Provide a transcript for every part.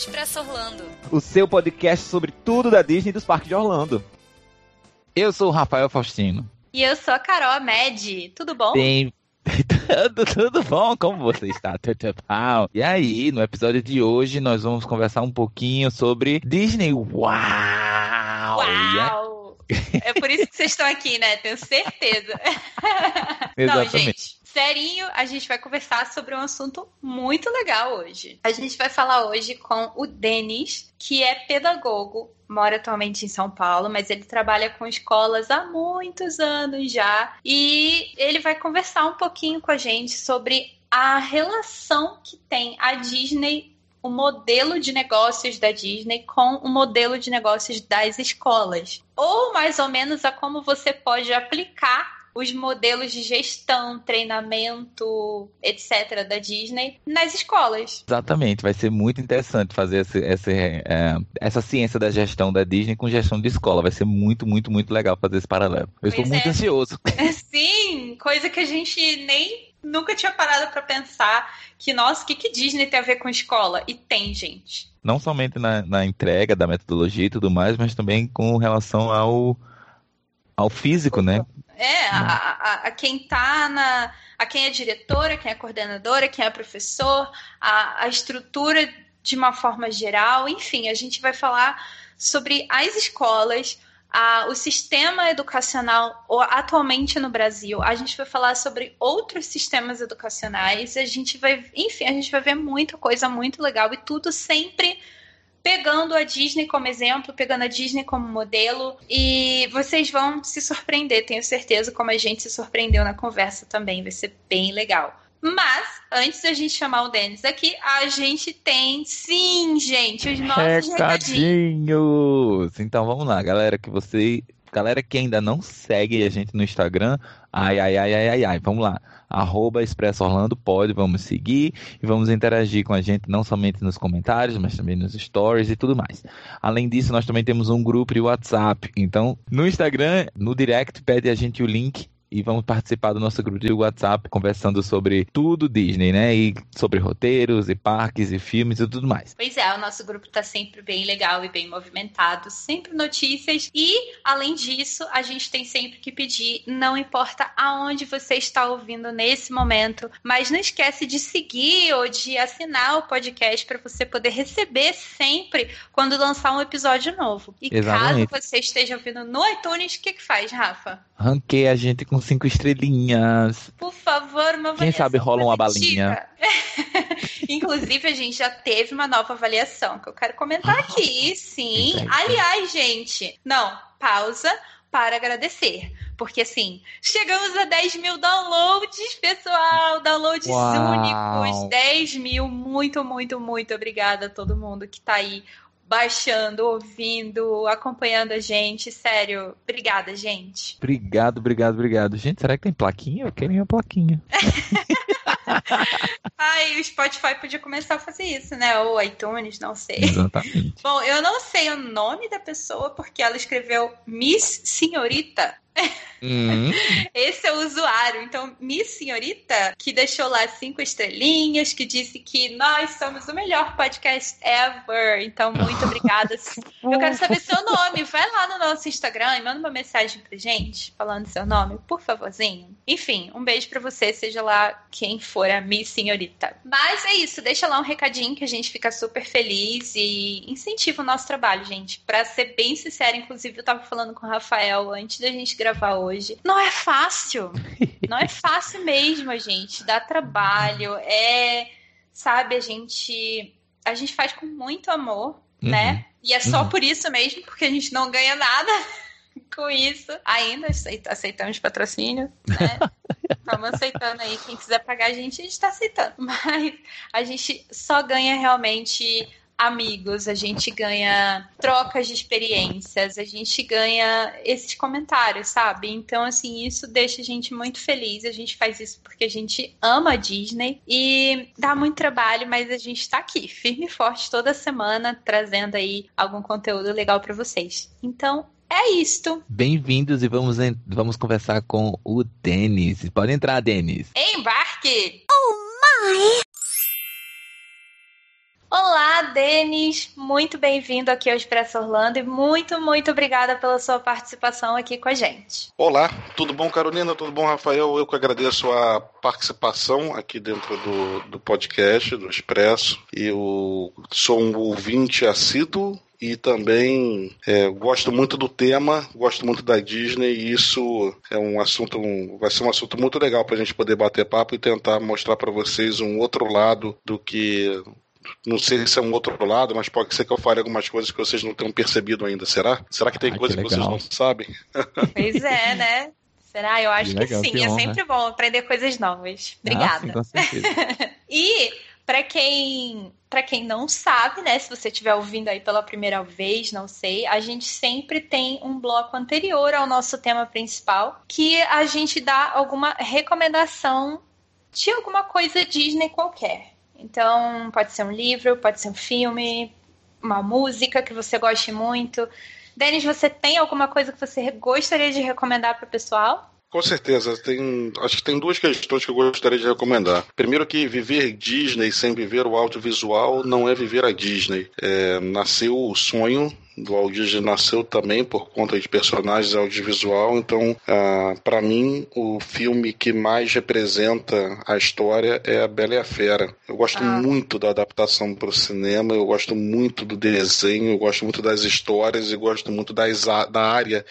Expresso Orlando. O seu podcast sobre tudo da Disney e dos parques de Orlando. Eu sou o Rafael Faustino. E eu sou a Carol Med. Tudo bom? Tem tudo, tudo bom? Como você está? E aí, no episódio de hoje, nós vamos conversar um pouquinho sobre Disney. Uau! Uau! É por isso que vocês estão aqui, né? Tenho certeza. Exatamente. Não, gente, serinho, a gente vai conversar sobre um assunto muito legal hoje. A gente vai falar hoje com o Denis, que é pedagogo, mora atualmente em São Paulo, mas ele trabalha com escolas há muitos anos já. E ele vai conversar um pouquinho com a gente sobre a relação que tem a Disney o modelo de negócios da Disney com o modelo de negócios das escolas. Ou mais ou menos a como você pode aplicar os modelos de gestão, treinamento, etc. da Disney nas escolas. Exatamente, vai ser muito interessante fazer esse, esse, é, essa ciência da gestão da Disney com gestão de escola. Vai ser muito, muito, muito legal fazer esse paralelo. Eu estou muito é. ansioso. Sim, coisa que a gente nem nunca tinha parado para pensar que, nossa, o que, que Disney tem a ver com escola? E tem, gente. Não somente na, na entrega da metodologia e tudo mais, mas também com relação ao, ao físico, né? É, a, a, a, quem tá na. a quem é diretora, quem é coordenadora, quem é professor, a, a estrutura de uma forma geral, enfim, a gente vai falar sobre as escolas, a, o sistema educacional atualmente no Brasil. A gente vai falar sobre outros sistemas educacionais. A gente vai, enfim, a gente vai ver muita coisa muito legal e tudo sempre pegando a Disney como exemplo, pegando a Disney como modelo, e vocês vão se surpreender, tenho certeza, como a gente se surpreendeu na conversa também, vai ser bem legal. Mas, antes da gente chamar o Denis aqui, a gente tem, sim, gente, os nossos recadinhos. recadinhos. Então vamos lá, galera, que você. Galera que ainda não segue a gente no Instagram, ai, ai, ai, ai, ai, ai, vamos lá arroba Expresso Orlando pode, vamos seguir e vamos interagir com a gente não somente nos comentários, mas também nos stories e tudo mais. Além disso, nós também temos um grupo de WhatsApp. Então, no Instagram, no direct, pede a gente o link e vamos participar do nosso grupo de WhatsApp conversando sobre tudo Disney, né? E sobre roteiros e parques e filmes e tudo mais. Pois é, o nosso grupo tá sempre bem legal e bem movimentado, sempre notícias e além disso, a gente tem sempre que pedir, não importa aonde você está ouvindo nesse momento, mas não esquece de seguir ou de assinar o podcast para você poder receber sempre quando lançar um episódio novo. E Exatamente. caso você esteja ouvindo no iTunes, o que que faz, Rafa? Ranquei a gente com cinco estrelinhas. Por favor, uma Quem sabe rola uma balinha. Inclusive, a gente já teve uma nova avaliação que eu quero comentar aqui, sim. Entendi. Aliás, gente, não, pausa para agradecer. Porque assim, chegamos a 10 mil downloads, pessoal! Downloads Uau. únicos, 10 mil. Muito, muito, muito obrigada a todo mundo que tá aí baixando, ouvindo, acompanhando a gente. Sério, obrigada, gente. Obrigado, obrigado, obrigado. Gente, será que tem plaquinha? Eu quero uma plaquinha. Ai, o Spotify podia começar a fazer isso, né? Ou iTunes, não sei. Exatamente. Bom, eu não sei o nome da pessoa porque ela escreveu Miss Senhorita. Hum, Esse é o usuário. Então, Miss Senhorita, que deixou lá cinco estrelinhas, que disse que nós somos o melhor podcast ever. Então, muito obrigada. Eu quero saber seu nome. Vai lá no nosso Instagram e manda uma mensagem pra gente, falando seu nome, por favorzinho. Enfim, um beijo pra você, seja lá quem for a Miss Senhorita. Mas é isso, deixa lá um recadinho que a gente fica super feliz e incentiva o nosso trabalho, gente. Pra ser bem sincera, inclusive, eu tava falando com o Rafael antes da gente gravar hoje. Não é fácil. Não é fácil mesmo, gente. Dá trabalho. É, sabe, a gente a gente faz com muito amor, Uhum. né? E é só Uhum. por isso mesmo, porque a gente não ganha nada com isso. Ainda aceit- aceitamos patrocínio, né? Estamos aceitando aí. Quem quiser pagar a gente, a gente está aceitando. Mas a gente só ganha realmente amigos, a gente ganha trocas de experiências, a gente ganha esses comentários, sabe? Então, assim, isso deixa a gente muito feliz. A gente faz isso porque a gente ama a Disney e dá muito trabalho, mas a gente tá aqui, firme e forte toda semana, trazendo aí algum conteúdo legal para vocês. Então, é isto. Bem-vindos e vamos, vamos conversar com o Denis. Pode entrar, Denis. Embarque! Olá, Denis, muito bem-vindo aqui ao Expresso Orlando e muito, muito obrigada pela sua participação aqui com a gente. Olá, tudo bom, Carolina? Tudo bom, Rafael? Eu que agradeço a participação aqui dentro do, do podcast do Expresso. Eu sou um ouvinte assíduo e também é, gosto muito do tema, gosto muito da Disney e isso é um assunto, um, vai ser um assunto muito legal para a gente poder bater papo e tentar mostrar para vocês um outro lado do que não sei se é um outro lado, mas pode ser que eu fale algumas coisas que vocês não tenham percebido ainda, será? Será que tem ah, coisa que, que, vocês não sabem? Pois é, né? Será? Eu acho que, legal, que sim. Que é sempre bom aprender coisas novas. Obrigada. Ah, sim, e para quem para quem não sabe, né, se você estiver ouvindo aí pela primeira vez, não sei, a gente sempre tem um bloco anterior ao nosso tema principal que a gente dá alguma recomendação de alguma coisa Disney qualquer. Então, pode ser um livro, pode ser um filme, uma música que você goste muito. Denis, você tem alguma coisa que você gostaria de recomendar para o pessoal? Com certeza, tem, acho que tem duas questões que eu gostaria de recomendar. Primeiro que viver Disney sem viver o audiovisual não é viver a Disney. É, nasceu o sonho do Disney nasceu também por conta de personagens audiovisual, então ah, para mim o filme que mais representa a história é a Bela e a Fera. Eu gosto ah. muito da adaptação para o cinema, eu gosto muito do desenho, eu gosto muito das histórias e gosto muito das, da área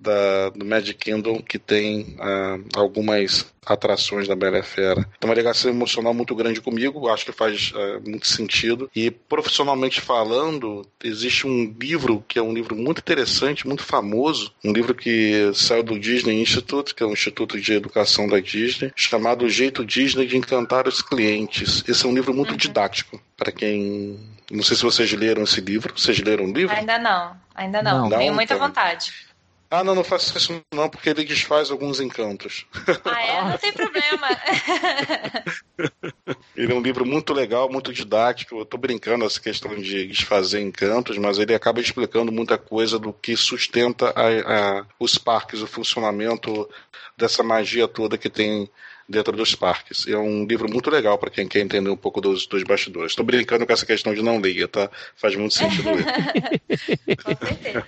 da, do Magic Kingdom que tem uh, algumas atrações da Bela Fera. Tem uma ligação emocional muito grande comigo, acho que faz uh, muito sentido. E profissionalmente falando, existe um livro que é um livro muito interessante, muito famoso, um livro que saiu do Disney Institute, que é um instituto de educação da Disney, chamado O Jeito Disney de Encantar os Clientes. Esse é um livro muito uhum. didático para quem não sei se vocês leram esse livro. Vocês leram o livro? Ainda não, ainda não. não Tenho muita então... vontade. Ah, não, não faço isso não, porque ele desfaz alguns encantos. Ah, é? Não tem problema. ele é um livro muito legal, muito didático. Eu tô brincando essa questão de desfazer encantos, mas ele acaba explicando muita coisa do que sustenta a, a, os parques, o funcionamento dessa magia toda que tem dentro dos parques. É um livro muito legal para quem quer entender um pouco dos, dos bastidores. Estou brincando com essa questão de não ler, tá? Faz muito sentido ler. com certeza.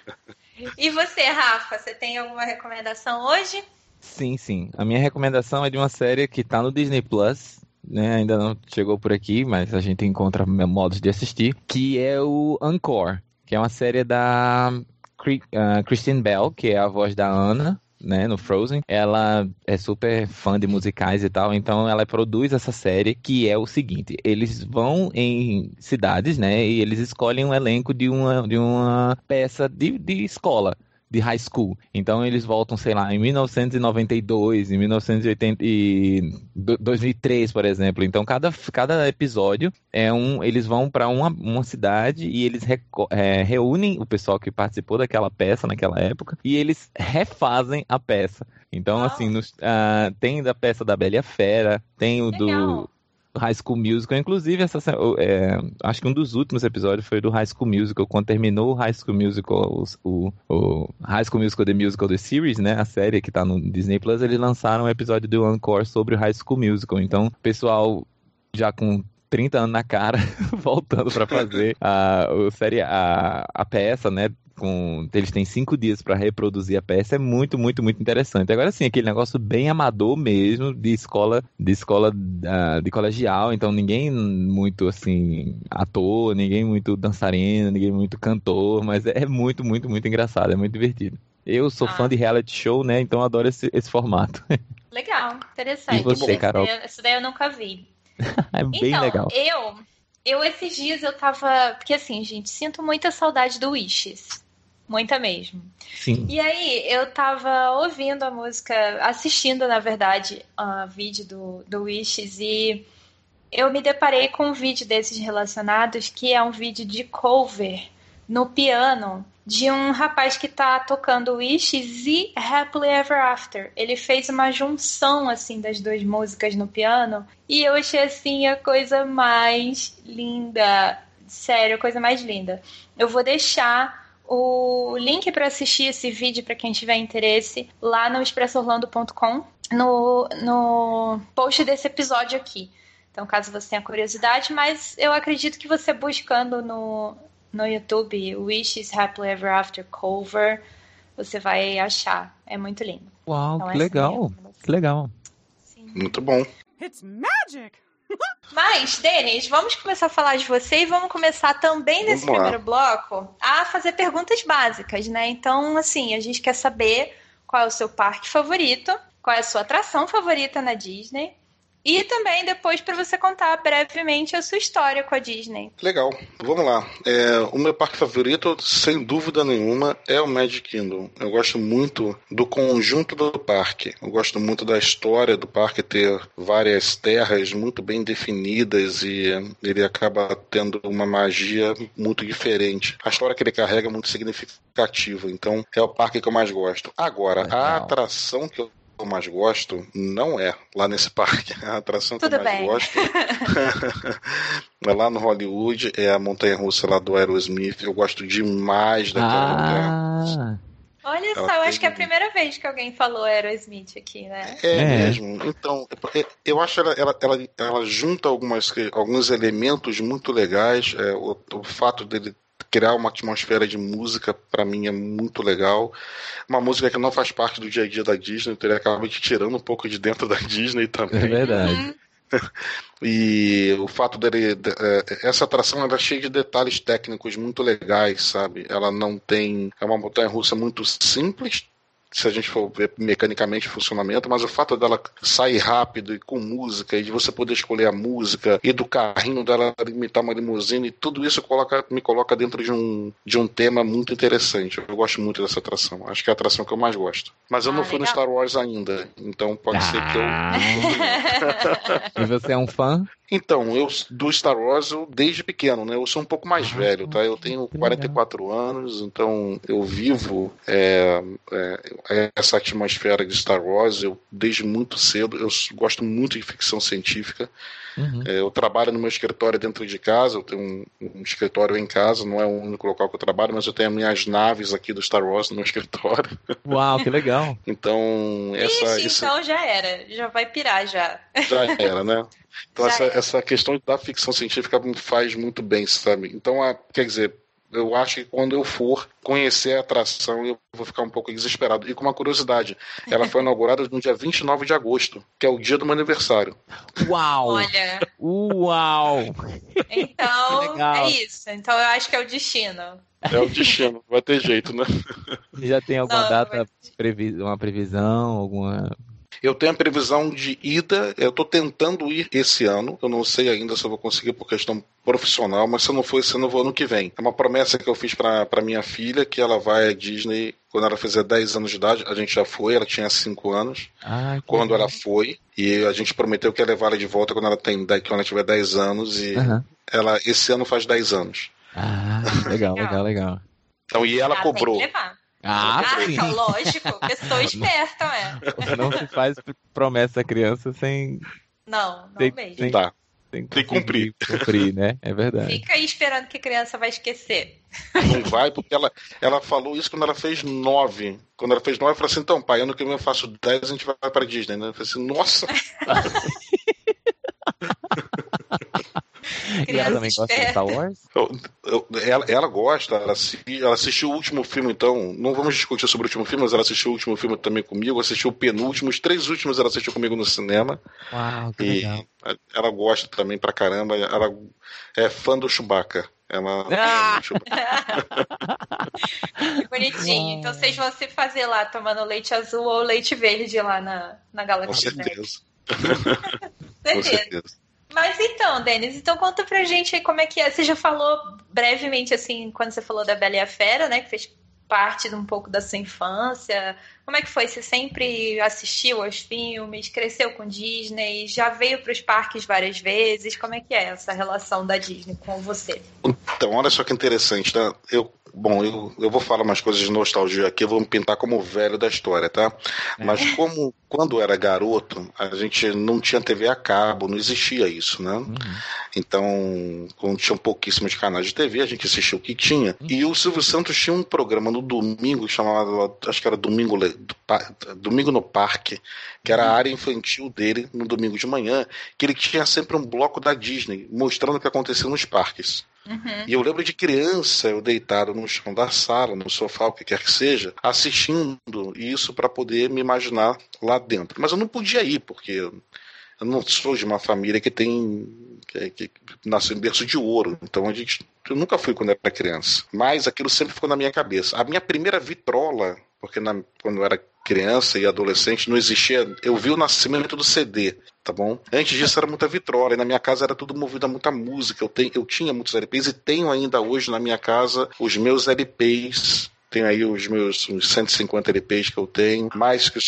E você, Rafa, você tem alguma recomendação hoje? Sim, sim. A minha recomendação é de uma série que está no Disney Plus. Né, ainda não chegou por aqui, mas a gente encontra modos de assistir, que é o Encore, que é uma série da uh, Christine Bell, que é a voz da Anna, né, no Frozen. Ela é super fã de musicais e tal, então ela produz essa série que é o seguinte: eles vão em cidades, né, e eles escolhem um elenco de uma, de uma peça de, de escola de high school. Então eles voltam, sei lá, em 1992, em 1980 e 2003, por exemplo. Então cada, cada episódio é um, eles vão para uma, uma cidade e eles é, reúnem o pessoal que participou daquela peça naquela época e eles refazem a peça. Então, assim, nos, uh, tem da peça da Bela Fera, tem o Legal. do High School Musical. Inclusive, essa, é, acho que um dos últimos episódios foi do High School Musical, quando terminou o High School Musical, o, o High School Musical The Musical The Series, né? A série que tá no Disney Plus, eles lançaram um episódio do Encore sobre o High School Musical. Então, pessoal já com 30 anos na cara, voltando para fazer a, série, a, a peça, né? Com. Eles têm cinco dias para reproduzir a peça, é muito, muito, muito interessante. Agora sim, aquele negócio bem amador mesmo, de escola, de escola uh, de colegial, então ninguém muito assim, ator, ninguém muito dançarino, ninguém muito cantor, mas é muito, muito, muito engraçado, é muito divertido. Eu sou ah. fã de reality show, né? Então adoro esse, esse formato. Legal, interessante. E você, Carol? Isso daí eu nunca vi. é bem então, legal. Eu, eu esses dias eu tava. Porque assim, gente, sinto muita saudade do Wishes. Muita mesmo. Sim. E aí, eu tava ouvindo a música, assistindo, na verdade, o vídeo do, do Wishes e eu me deparei com um vídeo desses relacionados que é um vídeo de cover no piano de um rapaz que tá tocando Wishes e Happily Ever After. Ele fez uma junção assim das duas músicas no piano e eu achei assim a coisa mais linda, sério, a coisa mais linda. Eu vou deixar o link para assistir esse vídeo para quem tiver interesse lá no expressorlando.com no, no post desse episódio aqui. Então, caso você tenha curiosidade, mas eu acredito que você buscando no, no YouTube Wishes Happily Ever After Cover, você vai achar. É muito lindo. Uau, Então, que é a legal. Que legal. Sim. Muito bom. It's magic! Mas, Denis, vamos começar a falar de você e vamos começar também nesse Vamos lá. primeiro bloco a fazer perguntas básicas, né? Então, assim, a gente quer saber qual é o seu parque favorito, qual é a sua atração favorita na Disney. E também depois para você contar brevemente a sua história com a Disney. Legal, vamos lá. É, o meu parque favorito, sem dúvida nenhuma, é o Magic Kingdom. Eu gosto muito do conjunto do parque. Eu gosto muito da história do parque ter várias terras muito bem definidas e ele acaba tendo uma magia muito diferente. A história que ele carrega é muito significativa. Então, é o parque que eu mais gosto. Agora, a Legal. atração que eu mais gosto não é lá nesse parque. A atração que Tudo eu mais bem. gosto é lá no Hollywood, é a montanha russa lá do Aerosmith. Eu gosto demais daquela lugar. Ah, Olha Ela só, eu acho que é a primeira vez que alguém falou Aerosmith aqui, né? É, É. mesmo. Então, é- eu acho ela, ela, ela, ela junta algumas, que- alguns elementos muito legais. É, o, o fato dele criar uma atmosfera de música, para mim, é muito legal. Uma música que não faz parte do dia a dia da Disney, então ele acaba te tirando um pouco de dentro da Disney é também. verdade. E o fato dele. de- é, essa atração ela é cheia de detalhes técnicos muito legais, sabe? Ela não tem. É uma montanha russa muito simples. Se a gente for ver mecanicamente o funcionamento, mas o fato dela sair rápido e com música, e de você poder escolher a música, e do carrinho dela imitar uma limusine, tudo isso coloca, me coloca dentro de um, de um tema muito interessante. Eu gosto muito dessa atração. Acho que é a atração que eu mais gosto. Mas eu Ah, não fui no legal. Star Wars ainda, então pode ser que eu Ah. e você é um fã? Então, eu do Star Wars eu desde pequeno, né? Eu sou um pouco mais Ah, velho, tá? Eu tenho que 44 anos, então eu vivo é, é, essa atmosfera de Star Wars eu desde muito cedo. Eu gosto muito de ficção científica. Uhum. É, eu trabalho no meu escritório dentro de casa. Eu tenho um, um escritório em casa, não é o único local que eu trabalho, mas eu tenho as minhas naves aqui do Star Wars no meu escritório. Uau, que legal. Então essa, Ixi, esse- então já era. Já vai pirar já. Já era, né? Então Já essa, era. essa questão da ficção científica me faz muito bem, sabe? Então, a, quer dizer, eu acho que quando eu for conhecer a atração, eu vou ficar um pouco desesperado. E com uma curiosidade, ela foi inaugurada no dia 29 de agosto, que é o dia do meu aniversário. Uau! Olha, Uau! então legal. é isso. Então eu acho que é o destino. É o destino, vai ter jeito, né? Já tem alguma Não, data, previ uma previsão, alguma... Eu tenho a previsão de ida, eu estou tentando ir esse ano, eu não sei ainda se eu vou conseguir por questão profissional, mas se eu não for esse ano, eu vou ano que vem. É uma promessa que eu fiz para minha filha, que ela vai à Disney quando ela fizer 10 anos de idade, a gente já foi, ela tinha 5 anos, Ah, quando ela foi, e a gente prometeu que ia levar ela de volta quando ela tem quando ela tiver 10 anos, e Aham. ela esse ano faz 10 anos. Ah, legal, legal, legal. Então, e ela Ah, cobrou. Tem que levar. Ah, Ah, sim. lógico. Pessoa esperta, é. Não se faz promessa à criança sem, Não, não Tem- mesmo. tem- Tá. sem Tem que cumprir. Cumprir, né? É verdade. Fica aí esperando que a criança vai esquecer. Não vai, porque ela, ela falou isso quando ela fez 9. Quando ela fez 9, eu falei assim: então, pai, ano que vem eu faço 10, a gente vai pra Disney, né? Eu falei assim: nossa, E ela também gosta de. Star Wars? Eu- eu- ela, ela gosta, ela, ela assistiu o último filme, então. Não vamos discutir sobre o último filme, mas ela assistiu o último filme também comigo, assistiu o penúltimo, os três últimos ela assistiu comigo no cinema. Uau, que E legal. ela gosta também pra caramba. Ela é fã do Chewbacca. Ela Ah! o Chewbacca. Que bonitinho. Então vocês vão se fazer lá tomando leite azul ou leite verde lá na, na Com Galaxy Snack. certeza. Com Certeza. Mas então, Denis, então conta pra gente aí como é que é. Você já falou brevemente, assim, quando você falou da Bela e a Fera, né? Que fez parte de um pouco da sua infância. Como é que foi? Você sempre assistiu aos filmes, cresceu com Disney, já veio para os parques várias vezes? Como é que é essa relação da Disney com você? Então, olha só que interessante, né? Eu, Bom, eu, eu vou falar umas coisas de nostalgia aqui, eu vou me pintar como velho da história, tá? É. Mas como quando era garoto, a gente não tinha TV a cabo, não existia isso, né? Uhum. Então, quando tinham pouquíssimos canais de TV, a gente assistia o que tinha. Uhum. E o Silvio Santos tinha um programa no domingo chamado, acho que era Domingo, domingo no Parque, que era a uhum. área infantil dele no domingo de manhã, que ele tinha sempre um bloco da Disney mostrando o que acontecia nos parques. Uhum. E eu lembro de criança, eu deitado no chão da sala, no sofá, o que quer que seja, assistindo isso para poder me imaginar lá dentro. Mas eu não podia ir, porque eu não sou de uma família que tem. que, que nasceu em berço de ouro. Então a gente. Eu nunca fui quando era criança. Mas aquilo sempre ficou na minha cabeça. A minha primeira vitrola, porque na, quando eu era criança e adolescente não existia. Eu vi o nascimento do CD tá bom? Antes disso era muita vitrola, e na minha casa era tudo movido a muita música. Eu, tenho, eu tinha muitos LPs e tenho ainda hoje na minha casa os meus LPs tenho aí os meus uns 150 LPs que eu tenho, mais que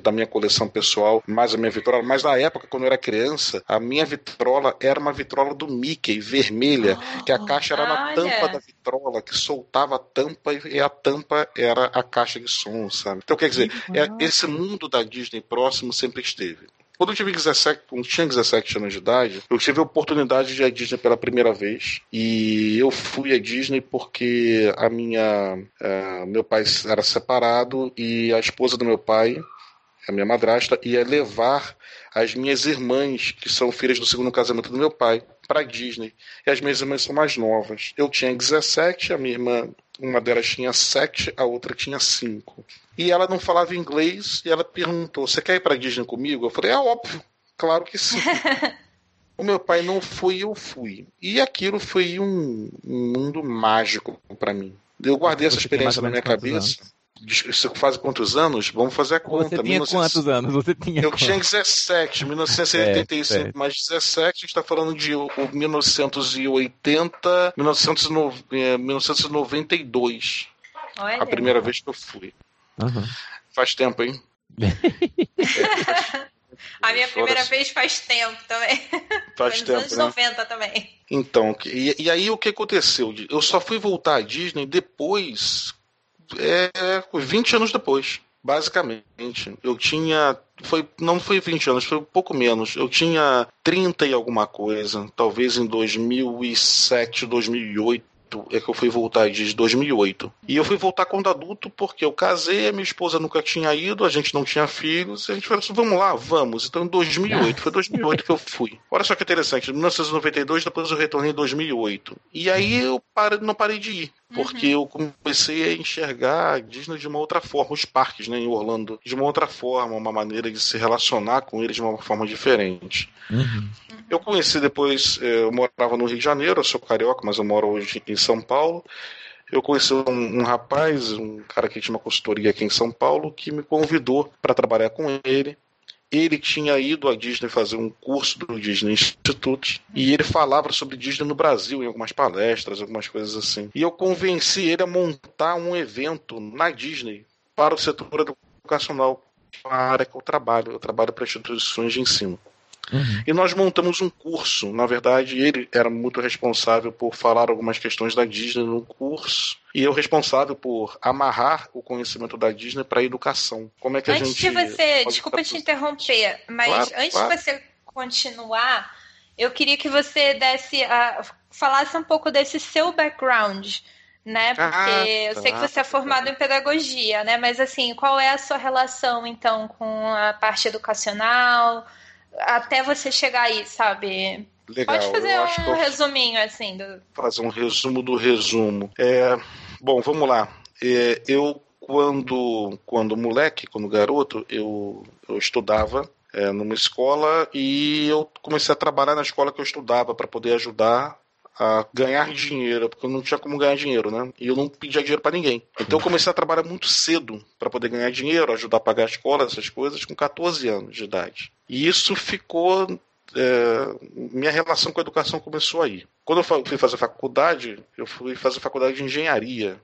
da minha coleção pessoal, mais a minha vitrola. Mas na época, quando eu era criança, a minha vitrola era uma vitrola do Mickey, vermelha, oh, que a caixa era na tampa da vitrola, que soltava a tampa e a tampa era a caixa de som, sabe? Então, quer dizer, é, esse mundo da Disney próximo sempre esteve. Quando eu tive 17, quando tinha 17 anos de idade, eu tive a oportunidade de ir à Disney pela primeira vez. E eu fui à Disney porque a minha. Uh, meu pai era separado e a esposa do meu pai, a minha madrasta, ia levar as minhas irmãs, que são filhas do segundo casamento do meu pai, para Disney. E as minhas irmãs são mais novas. Eu tinha 17, a minha irmã, uma delas tinha 7, a outra tinha 5 e ela não falava inglês e ela perguntou: Você quer ir para Disney comigo? Eu falei: É óbvio, claro que sim. o meu pai não foi, eu fui. E aquilo foi um, um mundo mágico para mim. Eu guardei essa experiência na minha cabeça. Isso faz quantos anos? Vamos fazer a conta. Você tinha 19... quantos anos? Você tinha Eu tinha 17, 1985, é, mais 17, a gente está falando de 1980, 1992. Olha. A primeira vez que eu fui. Uhum. Faz tempo, hein? A minha primeira vez faz tempo também. Faz tempo. anos né? 90 também. Então, e, e, aí o que aconteceu? Eu só fui voltar à Disney depois. É, 20 anos depois, basicamente. Eu tinha. Foi, não foi 20 anos, foi um pouco menos. Eu tinha 30 e alguma coisa, talvez em 2007, 2008 é que eu fui voltar desde 2008. E eu fui voltar quando adulto porque eu casei, minha esposa nunca tinha ido, a gente não tinha filhos, a gente falou assim, vamos lá, vamos. Então em 2008, foi 2008 que eu fui. Olha só que interessante, em 1992, depois eu retornei em 2008. E aí eu parei, não parei de ir. Porque uhum. eu comecei a enxergar a Disney de uma outra forma, os parques né, em Orlando, de uma outra forma, uma maneira de se relacionar com eles de uma forma diferente. Uhum. Eu conheci depois, eh, eu morava no Rio de Janeiro, eu sou carioca, mas eu moro hoje em São Paulo. Eu conheci um, um rapaz, um cara que tinha uma consultoria aqui em São Paulo, que me convidou para trabalhar com ele ele tinha ido à Disney fazer um curso do Disney Institute e ele falava sobre Disney no Brasil em algumas palestras, algumas coisas assim. E eu convenci ele a montar um evento na Disney para o setor educacional, a área que eu trabalho. Eu trabalho para instituições de ensino. Uhum. E nós montamos um curso. Na verdade, ele era muito responsável por falar algumas questões da Disney no curso. E eu responsável por amarrar o conhecimento da Disney para a educação. Como é que antes a gente. De você, desculpa te interromper, mas claro, antes claro. de você continuar, eu queria que você desse, uh, falasse um pouco desse seu background né? Porque ah, eu sei que você é formado em pedagogia, né? Mas assim, qual é a sua relação então com a parte educacional? Até você chegar aí, sabe? Legal. Pode fazer um resuminho assim. Do... Fazer um resumo do resumo. É, bom, vamos lá. É, eu quando quando moleque, quando garoto, eu, eu estudava é, numa escola e eu comecei a trabalhar na escola que eu estudava para poder ajudar a ganhar dinheiro, porque eu não tinha como ganhar dinheiro, né? E eu não pedia dinheiro para ninguém. Então eu comecei a trabalhar muito cedo para poder ganhar dinheiro, ajudar a pagar a escola, essas coisas, com 14 anos de idade. E isso ficou. É, minha relação com a educação começou aí. Quando eu fui fazer faculdade, eu fui fazer faculdade de engenharia.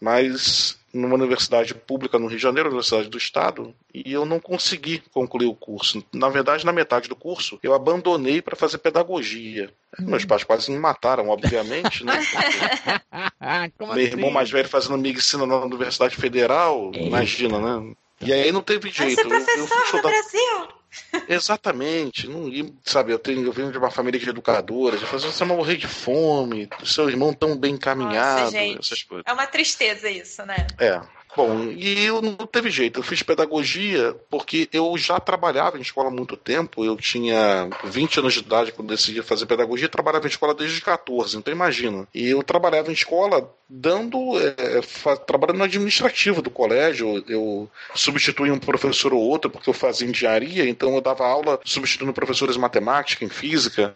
Mas numa universidade pública no Rio de Janeiro, Universidade do Estado, e eu não consegui concluir o curso. Na verdade, na metade do curso, eu abandonei para fazer pedagogia. Meus pais quase me mataram, obviamente, né? Meu assim? irmão mais velho fazendo medicina na Universidade Federal, imagina, né? E aí não teve Vai jeito. ser Eu, eu fui professor no Brasil. Exatamente, não sabe, eu tenho eu venho de uma família de educadoras, eu falei, você vai morrer de fome, seu irmão tão bem encaminhado, Nossa, gente. essas coisas. É uma tristeza isso, né? É. Bom, e eu não teve jeito, eu fiz pedagogia porque eu já trabalhava em escola há muito tempo, eu tinha 20 anos de idade quando decidi fazer pedagogia, e trabalhava em escola desde os 14, então imagina. E eu trabalhava em escola dando, é, trabalhando no administrativo do colégio, eu substituía um professor ou outro porque eu fazia engenharia, então eu dava aula substituindo professores de matemática, em física,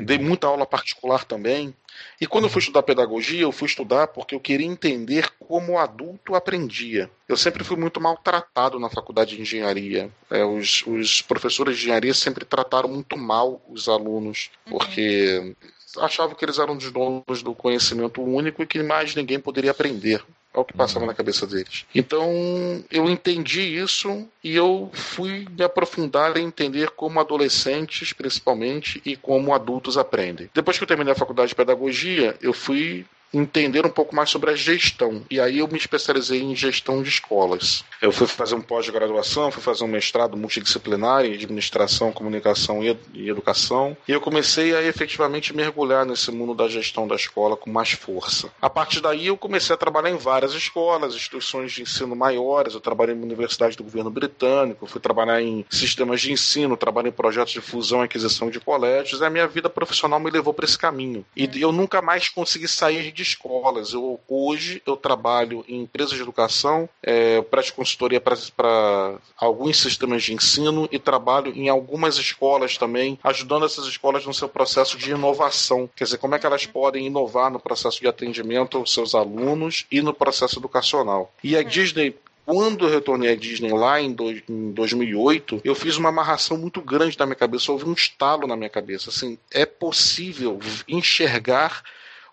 dei muita aula particular também. E quando eu fui estudar pedagogia, eu fui estudar porque eu queria entender como o adulto aprendia. Eu sempre fui muito maltratado na faculdade de engenharia. É, os, os professores de engenharia sempre trataram muito mal os alunos, porque achavam que eles eram os donos do conhecimento único e que mais ninguém poderia aprender. É o que passava na cabeça deles. Então, eu entendi isso e eu fui me aprofundar em entender como adolescentes, principalmente, e como adultos aprendem. Depois que eu terminei a faculdade de pedagogia, eu fui entender um pouco mais sobre a gestão. E aí eu me especializei em gestão de escolas. Eu fui fazer um pós-graduação, fui fazer um mestrado multidisciplinar em administração, comunicação e educação. E eu comecei a efetivamente mergulhar nesse mundo da gestão da escola com mais força. A partir daí eu comecei a trabalhar em várias escolas, instituições de ensino maiores. Eu trabalhei na Universidade do Governo Britânico, fui trabalhar em sistemas de ensino, trabalhei em projetos de fusão e aquisição de colégios. E a minha vida profissional me levou para esse caminho. E eu nunca mais consegui sair de escolas. Eu, hoje eu trabalho em empresas de educação, é, presto consultoria para alguns sistemas de ensino e trabalho em algumas escolas também, ajudando essas escolas no seu processo de inovação. Quer dizer, como é que elas podem inovar no processo de atendimento aos seus alunos e no processo educacional. E a Disney quando eu retornei à Disney lá em, dois- em 2008, eu fiz uma amarração muito grande na minha cabeça, houve um estalo na minha cabeça. Assim, é possível enxergar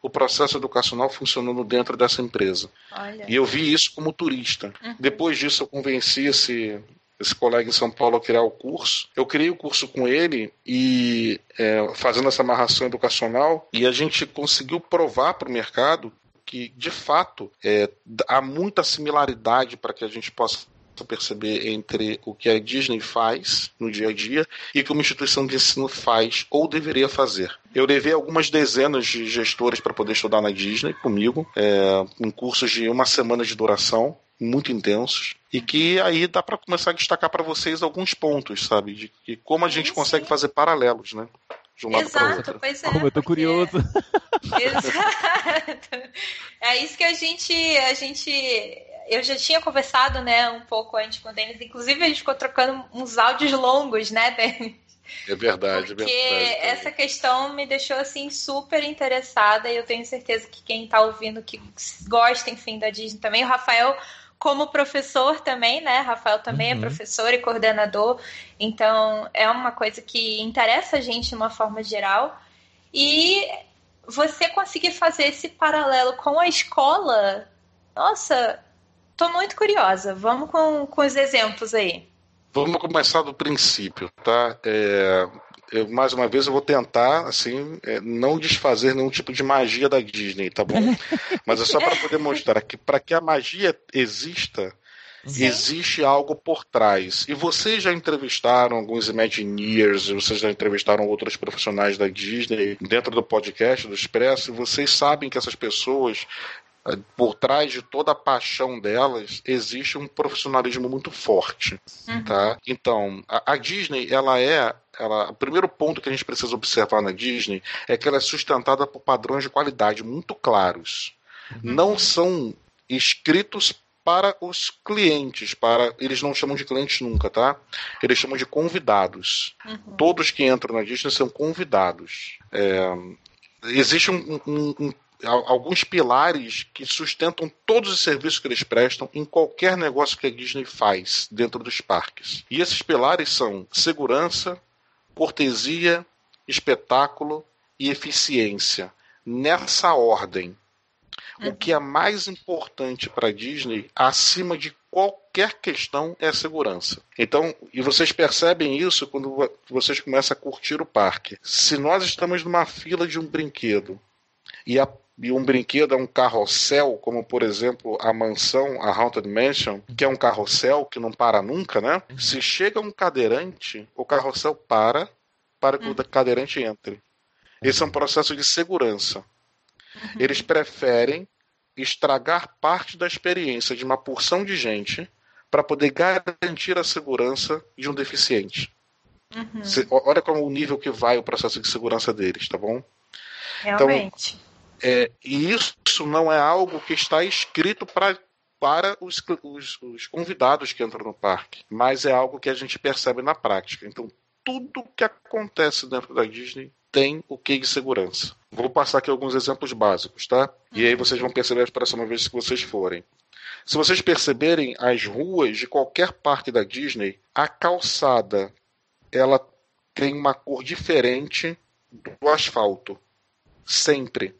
o processo educacional funcionando dentro dessa empresa. Olha. E eu vi isso como turista. Depois disso, eu convenci esse, esse colega em São Paulo a criar o curso. Eu criei o curso com ele e é, fazendo essa amarração educacional, e a gente conseguiu provar para o mercado que, de fato, é, há muita similaridade para que a gente possa perceber entre o que a Disney faz no dia a dia e o que uma instituição de ensino faz ou deveria fazer. Eu levei algumas dezenas de gestores para poder estudar na Disney comigo, é, em cursos de uma semana de duração, muito intensos, e que aí dá para começar a destacar para vocês alguns pontos, sabe, de, de como a gente Sim, consegue sim. fazer paralelos, né? De um lado para Exato, outro. pois é. Como eu tô porque- curioso. Exato. É isso que a gente, a gente. Eu já tinha conversado, né, um pouco antes com o Denis. Inclusive, a gente ficou trocando uns áudios longos, né, Denis? É verdade, Porque é verdade. essa questão me deixou assim super interessada e eu tenho certeza que quem está ouvindo que gosta, enfim, da Disney também, o Rafael como professor também, né? Rafael também Uhum. é professor e coordenador, então é uma coisa que interessa a gente de uma forma geral. E você conseguir fazer esse paralelo com a escola, nossa, tô muito curiosa. Vamos com, com os exemplos aí. Vamos começar do princípio, tá? É, eu, mais uma vez eu vou tentar, assim, é, não desfazer nenhum tipo de magia da Disney, tá bom? Mas é só para poder mostrar que para que a magia exista, Sim. existe algo por trás. E vocês já entrevistaram alguns Imagineers, vocês já entrevistaram outros profissionais da Disney dentro do podcast do Expresso, e vocês sabem que essas pessoas por trás de toda a paixão delas existe um profissionalismo muito forte, Uhum. tá? Então, a, a Disney, ela é, ela, o primeiro ponto que a gente precisa observar na Disney é que ela é sustentada por padrões de qualidade muito claros. Não são escritos para os clientes, para eles não chamam de clientes nunca, tá? Eles chamam de convidados. Uhum. Todos que entram na Disney são convidados. É, existe um- um- um- alguns pilares que sustentam todos os serviços que eles prestam em qualquer negócio que a Disney faz dentro dos parques. E esses pilares são segurança, cortesia, espetáculo e eficiência. Nessa ordem. O que é mais importante para a Disney, acima de qualquer questão, é a segurança. Então, e vocês percebem isso quando vocês começam a curtir o parque. Se nós estamos numa fila de um brinquedo e a e um brinquedo é um carrossel, como por exemplo a mansão, a Haunted Mansion, que é um carrossel que não para nunca, né? Uhum. Se chega um cadeirante, o carrossel para para que o uhum. cadeirante entre. Esse é um processo de segurança. Uhum. Eles preferem estragar parte da experiência de uma porção de gente para poder garantir a segurança de um deficiente. Uhum. olha como o nível que vai o processo de segurança deles, tá bom? Realmente. Então, é, e isso não é algo que está escrito pra, para os, os, os, convidados que entram no parque, mas é algo que a gente percebe na prática. Então, tudo que acontece dentro da Disney tem o que de segurança. Vou passar aqui alguns exemplos básicos, tá? E aí vocês vão perceber a próxima vez que vocês forem. Se vocês perceberem as ruas de qualquer parque da Disney, a calçada ela tem uma cor diferente do asfalto. Sempre.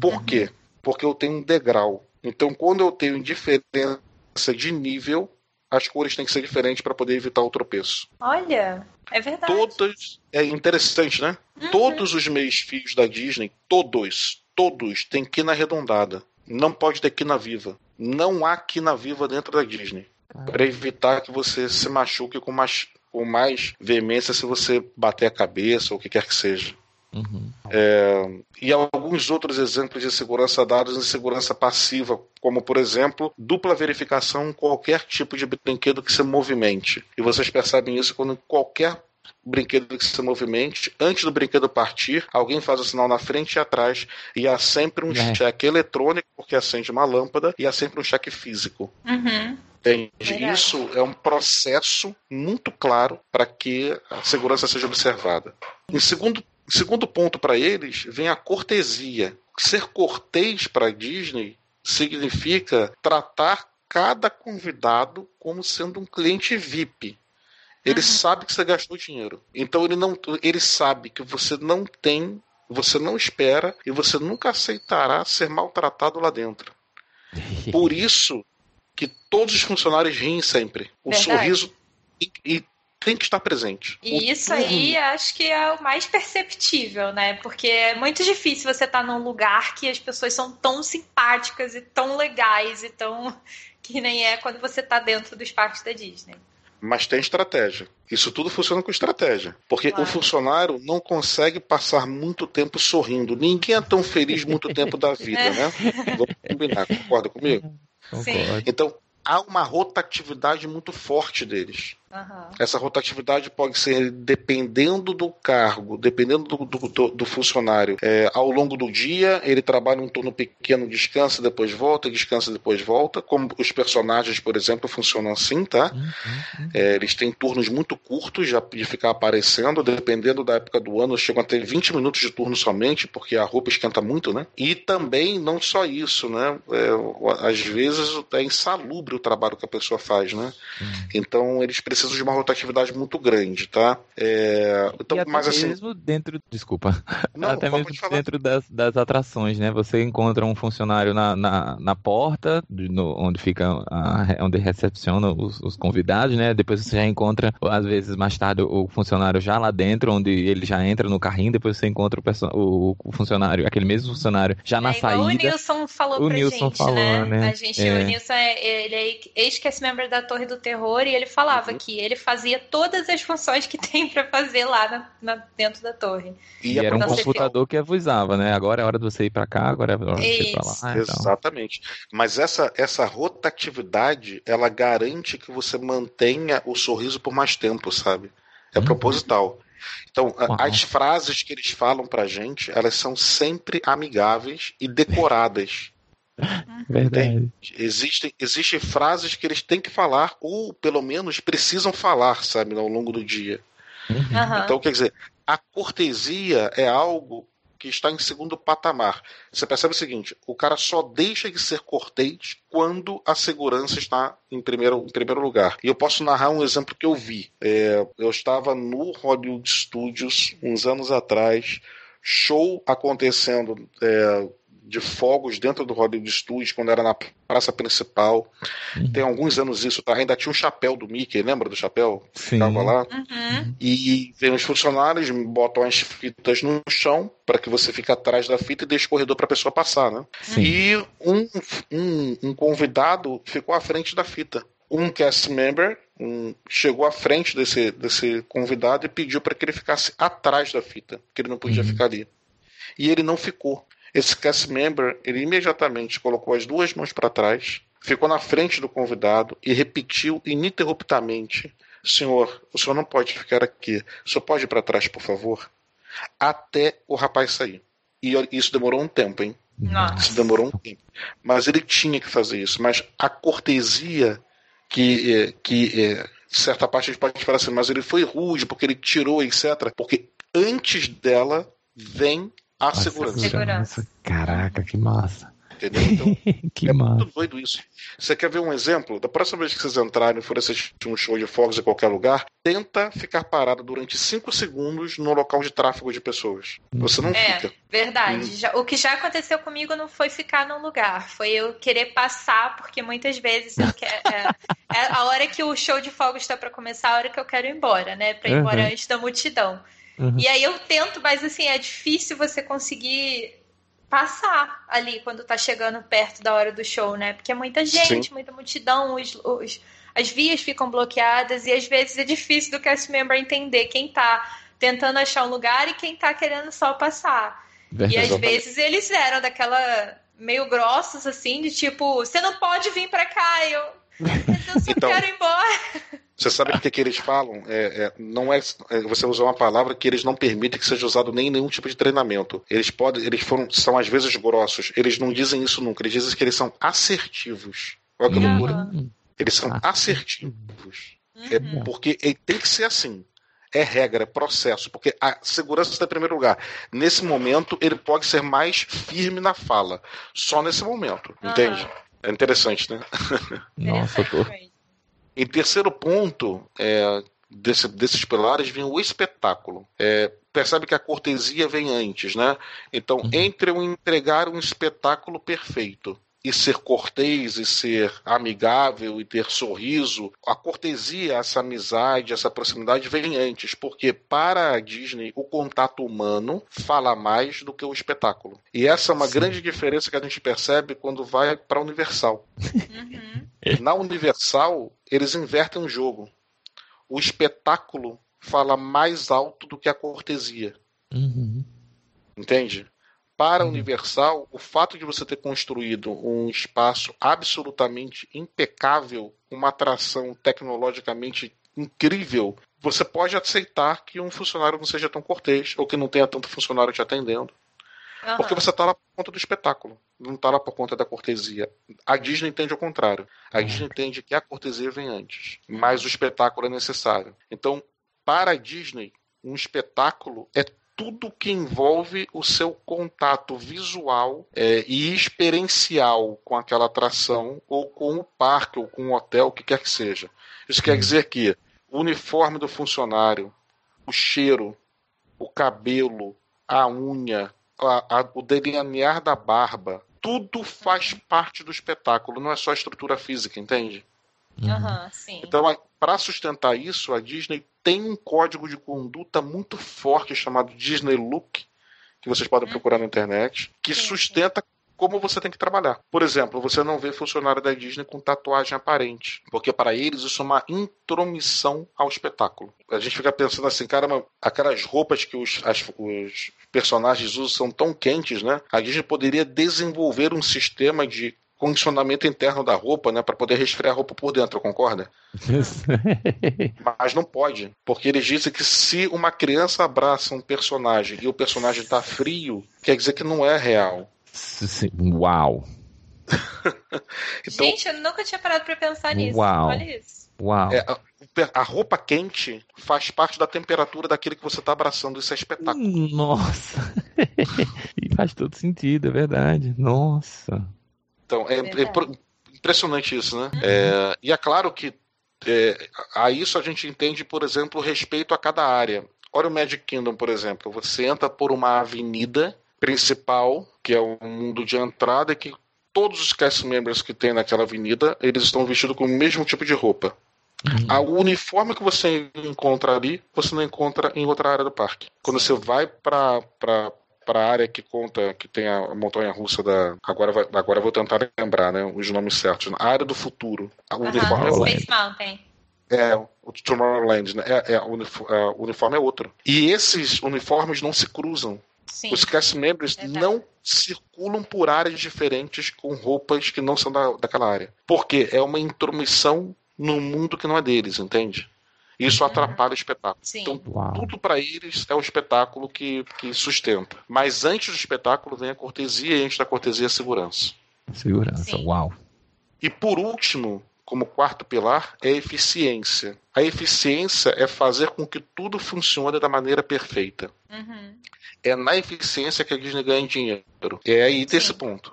Por quê? Porque eu tenho um degrau. Então, quando eu tenho diferença de nível, as cores têm que ser diferentes para poder evitar o tropeço. Olha, é verdade. Todas. É interessante, né? Uhum. Todos os meios fios da Disney, todos, todos, têm quina arredondada. Não pode ter quina viva. Não há quina viva dentro da Disney. Para evitar que você se machuque com mais, com mais veemência se você bater a cabeça ou o que quer que seja. Uhum. É, e alguns outros exemplos de segurança dados em segurança passiva, como por exemplo, dupla verificação em qualquer tipo de brinquedo que se movimente. E vocês percebem isso quando qualquer brinquedo que se movimente, antes do brinquedo partir, alguém faz o sinal na frente e atrás, e há sempre um é. cheque eletrônico, porque acende uma lâmpada, e há sempre um cheque físico. Uhum. Entende? Isso é um processo muito claro para que a segurança seja observada. Em segundo segundo ponto para eles vem a cortesia. Ser cortês para a Disney significa tratar cada convidado como sendo um cliente VIP. Ele uhum. sabe que você gastou dinheiro. Então ele não, ele sabe que você não tem, você não espera e você nunca aceitará ser maltratado lá dentro. Por isso que todos os funcionários riem sempre. O Verdade. sorriso e, e tem que estar presente. E o isso aí acho que é o mais perceptível, né? Porque é muito difícil você estar num lugar que as pessoas são tão simpáticas e tão legais e tão. que nem é quando você está dentro dos parques da Disney. Mas tem estratégia. Isso tudo funciona com estratégia. Porque claro. o funcionário não consegue passar muito tempo sorrindo. Ninguém é tão feliz muito tempo da vida, né? Vamos combinar, concorda comigo? Sim. Então, há uma rotatividade muito forte deles. Uhum. Essa rotatividade pode ser dependendo do cargo, dependendo do, do, do funcionário. É, ao longo do dia, ele trabalha um turno pequeno, descansa, depois volta, descansa, depois volta. Como os personagens, por exemplo, funcionam assim, tá? Uhum. É, eles têm turnos muito curtos já de ficar aparecendo, dependendo da época do ano, chegam a ter 20 minutos de turno somente, porque a roupa esquenta muito, né? E também, não só isso, né? É, às vezes é insalubre o trabalho que a pessoa faz, né? Uhum. Então, eles precisam precisa de uma rotatividade muito grande, tá? É, então, e até mas assim. mesmo dentro. Desculpa. Não, até mesmo dentro das, das atrações, né? Você encontra um funcionário na, na, na porta, no, onde fica a, onde recepciona os, os, convidados, né? Depois você já encontra, às vezes, mais tarde, o funcionário já lá dentro, onde ele já entra no carrinho, depois você encontra o, o funcionário, aquele mesmo funcionário, já é, na saída. O Nilson falou o pra Nilson gente, falou, né? né? A gente, é. O Nilson é, ele é ex-cast member da Torre do Terror e ele falava uhum. que ele fazia todas as funções que tem para fazer lá na, na, dentro da torre. E, e era um computador que avisava, né? Agora é hora de você ir para cá, agora é hora de você ir para lá. Ah, então. Exatamente. Mas essa, essa rotatividade, ela garante que você mantenha o sorriso por mais tempo, sabe? É uhum. proposital. Então, uhum. as frases que eles falam pra gente, elas são sempre amigáveis e decoradas. Verdade. Existem, existem frases que eles têm que falar, ou pelo menos precisam falar, sabe, ao longo do dia. Uhum. Então, quer dizer, a cortesia é algo que está em segundo patamar. Você percebe o seguinte: o cara só deixa de ser cortês quando a segurança está em primeiro, em primeiro lugar. E eu posso narrar um exemplo que eu vi. É, eu estava no Hollywood Studios uns anos atrás, show acontecendo. É, de fogos dentro do Hollywood Studios, quando era na praça principal. Uhum. Tem alguns anos isso, tá? Ainda tinha o um chapéu do Mickey, lembra do chapéu? Sim. Ficava lá. Uhum. E vem os funcionários, botam as fitas no chão para que você fique atrás da fita e deixe corredor para a pessoa passar, né? Sim. E um, um, um convidado ficou à frente da fita. Um cast member um, chegou à frente desse, desse convidado e pediu para que ele ficasse atrás da fita, que ele não podia Uhum. ficar ali. E ele não ficou. Esse cast member, ele imediatamente colocou as duas mãos para trás, ficou na frente do convidado e repetiu ininterruptamente: Senhor, o senhor não pode ficar aqui. O senhor pode ir para trás, por favor? Até o rapaz sair. E isso demorou um tempo, hein? Nossa. Isso demorou um tempo. Mas ele tinha que fazer isso. Mas a cortesia que, eh, que eh, certa parte a gente pode falar assim, mas ele foi rude porque ele tirou, etc. Porque antes dela vem a segurança. Segurança. Caraca, que massa. Entendeu? Então, que é massa. muito doido isso. Você quer ver um exemplo? Da próxima vez que vocês entrarem e forem assistir um show de fogos em qualquer lugar, tenta ficar parado durante 5 segundos no local de tráfego de pessoas. Você não É, fica. verdade. Já- o que já aconteceu comigo não foi ficar num lugar, foi eu querer passar, porque muitas vezes eu quero, é, é a hora que o show de fogos está para começar, a hora que eu quero ir embora, né? Para ir Uhum. embora antes da multidão. Uhum. E aí eu tento, mas assim, é difícil você conseguir passar ali quando tá chegando perto da hora do show, né? Porque é muita gente, muita multidão, os, os- as vias ficam bloqueadas e às vezes é difícil do cast member entender quem tá tentando achar um lugar e quem tá querendo só passar. E Verdade. às Exatamente. vezes eles eram daquela meio grossos assim, de tipo, você não pode vir pra cá, eu, eu só Então. quero ir embora. Você sabe o que, que eles falam? É, é, não é, é, você usa uma palavra que eles não permitem que seja usado nem em nenhum tipo de treinamento. Eles podem, eles foram, são às vezes grossos. Eles não dizem isso nunca. Eles dizem que eles são assertivos. Olha que Uhum. loucura. Aham. Eles são assertivos. É Uhum. porque tem que ser assim. É regra, é processo. Porque a segurança está em primeiro lugar. Nesse momento, ele pode ser mais firme na fala. Só nesse momento. Entende? É interessante, né? Nossa, eu tô. Em terceiro ponto, é, desse- desses pilares vem o espetáculo. É, percebe que a cortesia vem antes, né? Então, Uhum. entre o entregar um espetáculo perfeito e ser cortês e ser amigável e ter sorriso, a cortesia, essa amizade, essa proximidade vem antes, porque para a Disney o contato humano fala mais do que o espetáculo. E essa é uma Sim. grande diferença que a gente percebe quando vai para a Universal. Uhum. Na Universal, eles invertem o jogo. O espetáculo fala mais alto do que a cortesia. Uhum. Entende? Para a Uhum. Universal, o fato de você ter construído um espaço absolutamente impecável, uma atração tecnologicamente incrível, você pode aceitar que um funcionário não seja tão cortês ou que não tenha tanto funcionário te atendendo. Aham. Porque você está lá por conta do espetáculo, não está lá por conta da cortesia. A Disney entende o contrário. A Uhum. Disney entende que a cortesia vem antes, mas o espetáculo é necessário. Então, para a Disney, um espetáculo é tudo que envolve o seu contato visual é, e experiencial com aquela atração, ou com o parque, ou com o hotel, o que quer que seja. Isso quer Uhum. dizer que o uniforme do funcionário, o cheiro, o cabelo, a unha, a- a- o delinear da barba, tudo faz parte do espetáculo, não é só a estrutura física, entende? Uhum. Então, para sustentar isso, a Disney tem um código de conduta muito forte chamado Disney Look, que vocês podem procurar na internet, que Sim, sim. sustenta como você tem que trabalhar. Por exemplo, você não vê funcionário da Disney com tatuagem aparente, porque para eles isso é uma intromissão ao espetáculo. A gente fica pensando assim, caramba, aquelas roupas que os, as- os personagens usam são tão quentes, né? A Disney poderia desenvolver um sistema de condicionamento interno da roupa, né, para poder resfriar a roupa por dentro, concorda? Mas não pode, porque eles dizem que se uma criança abraça um personagem e o personagem está frio, quer dizer que não é real. Sim, Uau. Então, Gente, eu nunca tinha parado pra pensar nisso. Uau. Olha isso. Uau. é, a, a roupa quente faz parte da temperatura daquele que você está abraçando. Isso é espetáculo. Nossa. e faz todo sentido, é verdade. Nossa. Então, é, é impressionante isso, né? É, e é claro que é, a isso a gente entende, por exemplo, o respeito a cada área. Olha o Magic Kingdom, por exemplo. Você entra por uma avenida principal, que é o mundo de entrada, e que todos os cast members que tem naquela avenida, eles estão vestidos com o mesmo tipo de roupa. Uhum. O uniforme que você encontra ali, você não encontra em outra área do parque. Quando você vai para para a área que conta, que tem a montanha russa da. Agora, vai, agora vou tentar lembrar né, os nomes certos. A área do futuro. O uhum, uniforme é Space Mountain. É, o Tomorrowland, né? É, é, o, uniforme, é, o uniforme é outro. E esses uniformes não se cruzam. Sim. Os cast members não circulam por áreas diferentes com roupas que não são da, daquela área. Porque é uma intromissão no mundo que não é deles, entende? Isso uhum. atrapalha o espetáculo. Sim. Então, Uau. tudo para eles é o espetáculo que, que sustenta. Mas antes do espetáculo vem a cortesia e antes da cortesia a segurança. Segurança, Sim. uau. E por último, como quarto pilar, é a eficiência. A eficiência é fazer com que tudo funcione da maneira perfeita. Uhum. É na eficiência que a Disney ganha dinheiro. É aí desse ponto.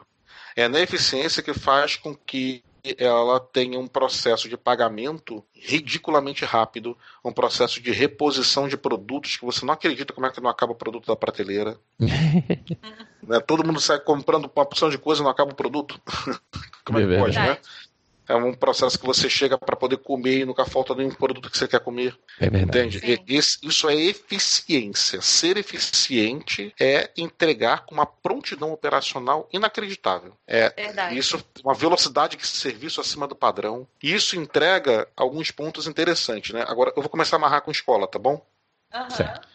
É na eficiência que faz com que ela tenha um processo de pagamento ridiculamente rápido, um processo de reposição de produtos que você não acredita como é que não acaba o produto da prateleira. né? Todo mundo sai comprando uma porção de coisa e não acaba o produto. como é, é que pode, né? É um processo que você chega para poder comer e nunca falta nenhum produto que você quer comer. É verdade. Entende? Esse, isso é eficiência. Ser eficiente é entregar com uma prontidão operacional inacreditável. É verdade. isso, uma velocidade de serviço acima do padrão. E isso entrega alguns pontos interessantes, né? Agora eu vou começar a amarrar com escola, tá bom? Uhum. Certo.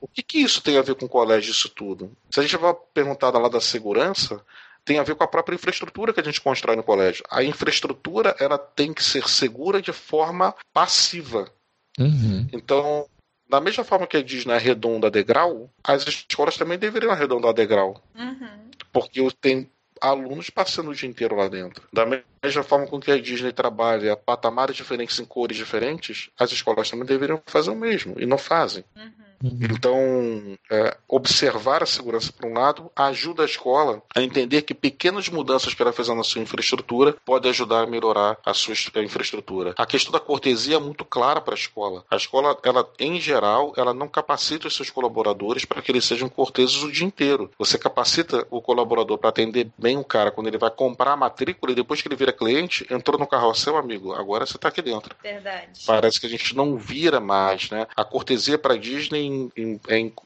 O que, que isso tem a ver com o colégio, isso tudo? Se a gente vai perguntar lá da segurança, tem a ver com a própria infraestrutura que a gente constrói no colégio. A infraestrutura ela tem que ser segura de forma passiva. Uhum. Então, da mesma forma que a Disney arredonda degrau, as escolas também deveriam arredondar degrau. Uhum. Porque tem alunos passando o dia inteiro lá dentro. Da mesma forma com que a Disney trabalha patamares diferentes em cores diferentes, as escolas também deveriam fazer o mesmo, e não fazem. Uhum. Uhum. Então, é, observar a segurança, por um lado, ajuda a escola a entender que pequenas mudanças que ela fez na sua infraestrutura podem ajudar a melhorar a sua infraestrutura. A questão da cortesia é muito clara para a escola. A escola, ela, em geral, ela não capacita os seus colaboradores para que eles sejam corteses o dia inteiro. Você capacita o colaborador para atender bem o cara quando ele vai comprar a matrícula e depois que ele vira cliente, entrou no carrossel, amigo, agora você está aqui dentro. Verdade. Parece que a gente não vira mais, né? A cortesia para Disney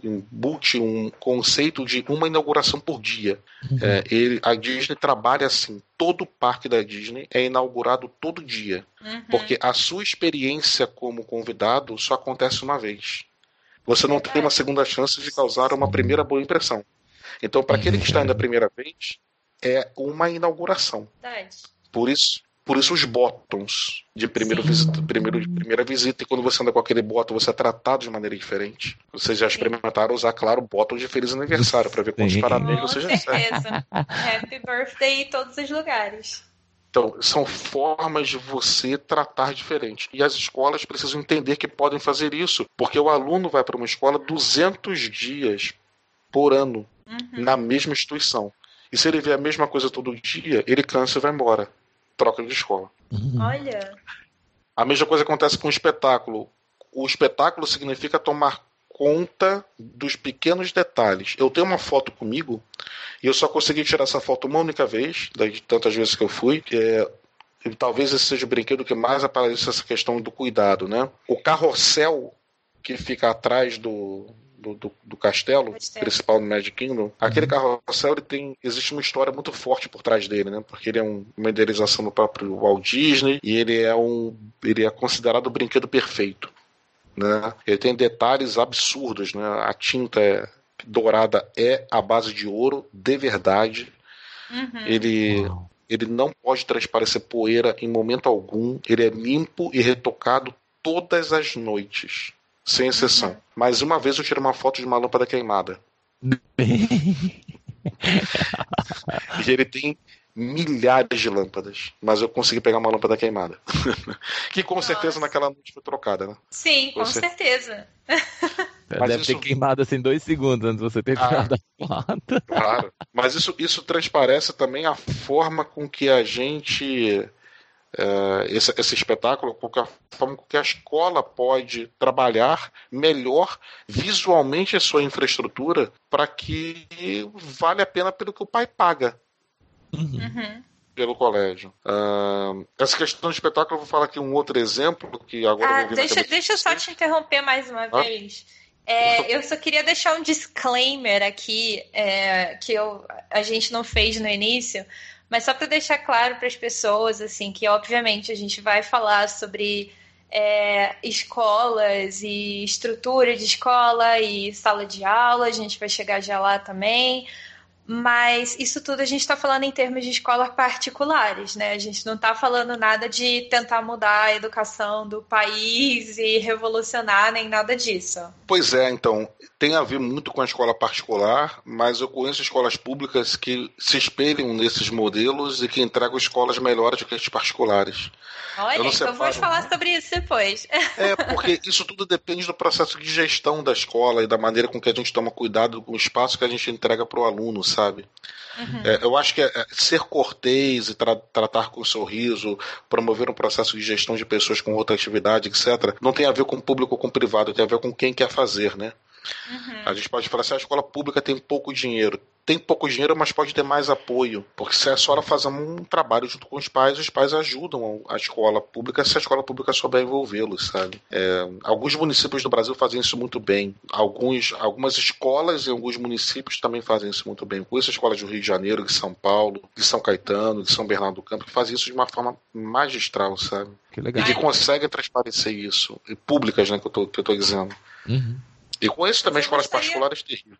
embute um conceito de uma inauguração por dia. Uhum. É, ele, a Disney trabalha assim. Todo parque da Disney é inaugurado todo dia. Uhum. Porque a sua experiência como convidado só acontece uma vez. Você não tem uma segunda chance de causar uma primeira boa impressão. Então, para aquele que está indo a primeira vez, é uma inauguração. Por isso, por isso os bottoms de primeiro visita, primeiro, de primeira visita. E quando você anda com aquele bottom, você é tratado de maneira diferente. Vocês já experimentaram usar, claro, bottom de feliz aniversário para ver quantos Sim. parabéns você já recebe. Happy birthday em todos os lugares. Então, são formas de você tratar diferente. E as escolas precisam entender que podem fazer isso, porque o aluno vai para uma escola 200 dias por ano uhum. na mesma instituição. E se ele vê a mesma coisa todo dia, ele cansa e vai embora troca de escola. Uhum. Olha. A mesma coisa acontece com o espetáculo. O espetáculo significa tomar conta dos pequenos detalhes. Eu tenho uma foto comigo e eu só consegui tirar essa foto uma única vez, das tantas vezes que eu fui. É, talvez esse seja o brinquedo que mais aparece essa questão do cuidado, né? O carrossel que fica atrás do, do, do, do castelo, principal do Magic Kingdom, aquele uhum. carrossel ele tem existe uma história muito forte por trás dele, né? Porque ele é um, uma idealização do próprio Walt Disney e ele é um ele é considerado o brinquedo perfeito, né? Ele tem detalhes absurdos, né? A tinta é, dourada é a base de ouro de verdade. Uhum. Ele ele não pode transparecer poeira em momento algum. Ele é limpo e retocado todas as noites sem exceção. Mas uma vez eu tirei uma foto de uma lâmpada queimada. e ele tem milhares de lâmpadas, mas eu consegui pegar uma lâmpada queimada. que com Nossa. certeza naquela noite foi trocada, né? Sim, com, com certeza. Mas Deve isso... ter queimado assim dois segundos antes de você ter ah, tirado a foto. Claro. Mas isso, isso transparece também a forma com que a gente é, esse, esse, espetáculo, porque a forma que a escola pode trabalhar melhor visualmente a sua infraestrutura para que vale a pena pelo que o pai paga. Uhum. uhum. Pelo colégio. Uh, essa questão de espetáculo, eu vou falar aqui um outro exemplo que agora. Ah, deixa, deixa eu só te interromper mais uma ah? vez. É, eu só queria deixar um disclaimer aqui é, que eu, a gente não fez no início, mas só para deixar claro para as pessoas, assim, que obviamente a gente vai falar sobre é, escolas e estrutura de escola e sala de aula, a gente vai chegar já lá também. Mas isso tudo a gente está falando em termos de escolas particulares, né? A gente não está falando nada de tentar mudar a educação do país e revolucionar nem nada disso. Pois é, então tem a ver muito com a escola particular, mas eu conheço escolas públicas que se espelham nesses modelos e que entregam escolas melhores do que as particulares. Olha, então separo... vamos falar sobre isso depois. É, porque isso tudo depende do processo de gestão da escola e da maneira com que a gente toma cuidado com o espaço que a gente entrega para o aluno, sabe? Uhum. É, eu acho que é, é, ser cortês e tra tratar com sorriso, promover um processo de gestão de pessoas com outra atividade, etc., não tem a ver com público ou com privado, tem a ver com quem quer fazer, né? Uhum. A gente pode falar assim: a escola pública tem pouco dinheiro tem pouco dinheiro, mas pode ter mais apoio. Porque se a escola fazer um trabalho junto com os pais, os pais ajudam a escola pública se a escola pública souber envolvê-los, sabe? É, alguns municípios do Brasil fazem isso muito bem. Alguns, algumas escolas em alguns municípios também fazem isso muito bem. Com essas escolas do Rio de Janeiro, de São Paulo, de São Caetano, de São Bernardo do Campo, que fazem isso de uma forma magistral, sabe? Que legal. E que conseguem transparecer isso. E públicas, né, que eu tô, que eu tô dizendo. Uhum. E com isso também escolas gostaria... particulares terríveis.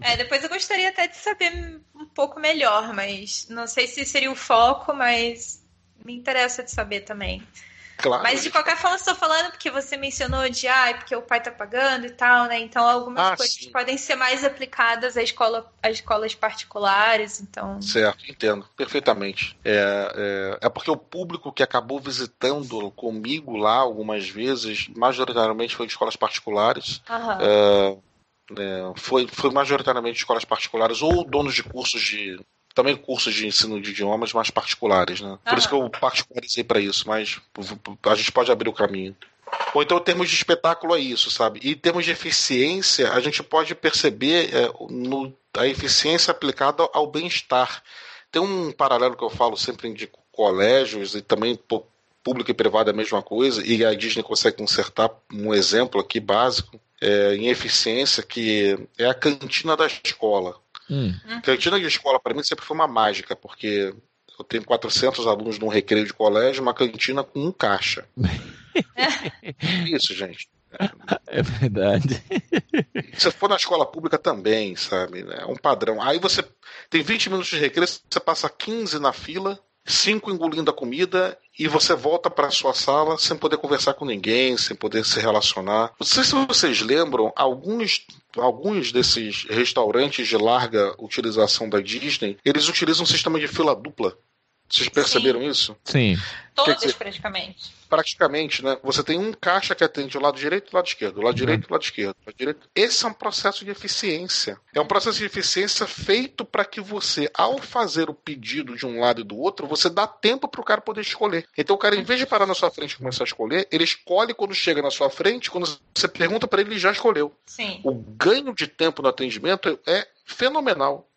É, depois eu gostaria até de saber um pouco melhor, mas não sei se seria o foco, mas me interessa de saber também. Claro. Mas de qualquer forma, estou falando porque você mencionou de ah, é porque o pai está pagando e tal, né? Então algumas ah, coisas sim. podem ser mais aplicadas à escola, às escolas particulares, então. Certo, entendo perfeitamente. É, é, é porque o público que acabou visitando comigo lá algumas vezes, majoritariamente foi de escolas particulares. Aham. É, é, foi, foi majoritariamente escolas particulares ou donos de cursos de. Também cursos de ensino de idiomas, mais particulares, né? Por isso que eu particularizei para isso, mas a gente pode abrir o caminho. Ou então, em termos de espetáculo, é isso, sabe? E em termos de eficiência, a gente pode perceber é, no, a eficiência aplicada ao bem-estar. Tem um paralelo que eu falo sempre de colégios e também público e privado é a mesma coisa, e a Disney consegue consertar um exemplo aqui básico é, em eficiência, que é a cantina da escola. Hum. Cantina de escola, para mim, sempre foi uma mágica, porque eu tenho 400 alunos num recreio de colégio, uma cantina com um caixa. Isso, gente. É verdade. Se for na escola pública também, sabe? É um padrão. Aí você tem 20 minutos de recreio, você passa 15 na fila, cinco engolindo a comida e você volta para sua sala sem poder conversar com ninguém, sem poder se relacionar. Não sei se vocês lembram, alguns alguns desses restaurantes de larga utilização da Disney, eles utilizam um sistema de fila dupla. Vocês perceberam Sim. isso? Sim. Todos dizer, praticamente. Praticamente, né? Você tem um caixa que atende o lado direito e o lado esquerdo, o lado direito e o lado esquerdo, o lado direito. Esse é um processo de eficiência. É um processo de eficiência feito para que você, ao fazer o pedido de um lado e do outro, você dá tempo para o cara poder escolher. Então o cara, em vez de parar na sua frente e começar a escolher, ele escolhe quando chega na sua frente, quando você pergunta para ele, ele já escolheu. Sim. O ganho de tempo no atendimento é fenomenal.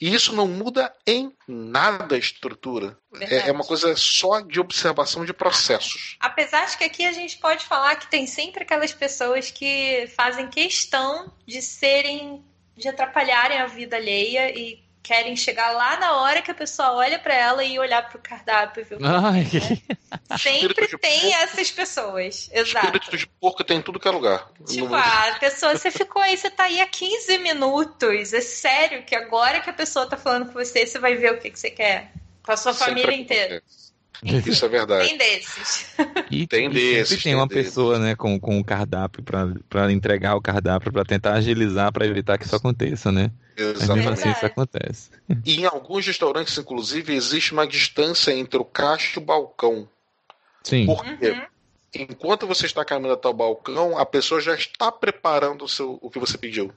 E isso não muda em nada a estrutura. É, é, uma coisa só de observação de processos. Apesar de que aqui a gente pode falar que tem sempre aquelas pessoas que fazem questão de serem, de atrapalharem a vida alheia e querem chegar lá na hora que a pessoa olha para ela e olhar para o cardápio. Viu? Ai, né? Sempre tem porco, essas pessoas. Exato. Espírito de porco tem em tudo que é lugar. Tipo, a pessoa, você ficou aí, você tá aí há 15 minutos. É sério que agora que a pessoa tá falando com você, você vai ver o que, que você quer. Com a sua Sempre família inteira. Isso é verdade. Tem desses. E tem desses. Sempre tem uma desses. pessoa, né, com, com o cardápio para entregar o cardápio, para tentar agilizar, para evitar que isso aconteça, né? Exatamente. mesmo assim isso acontece. E em alguns restaurantes, inclusive, existe uma distância entre o caixa e o balcão. Sim. Porque uhum. enquanto você está caminhando até o balcão, a pessoa já está preparando o, seu, o que você pediu.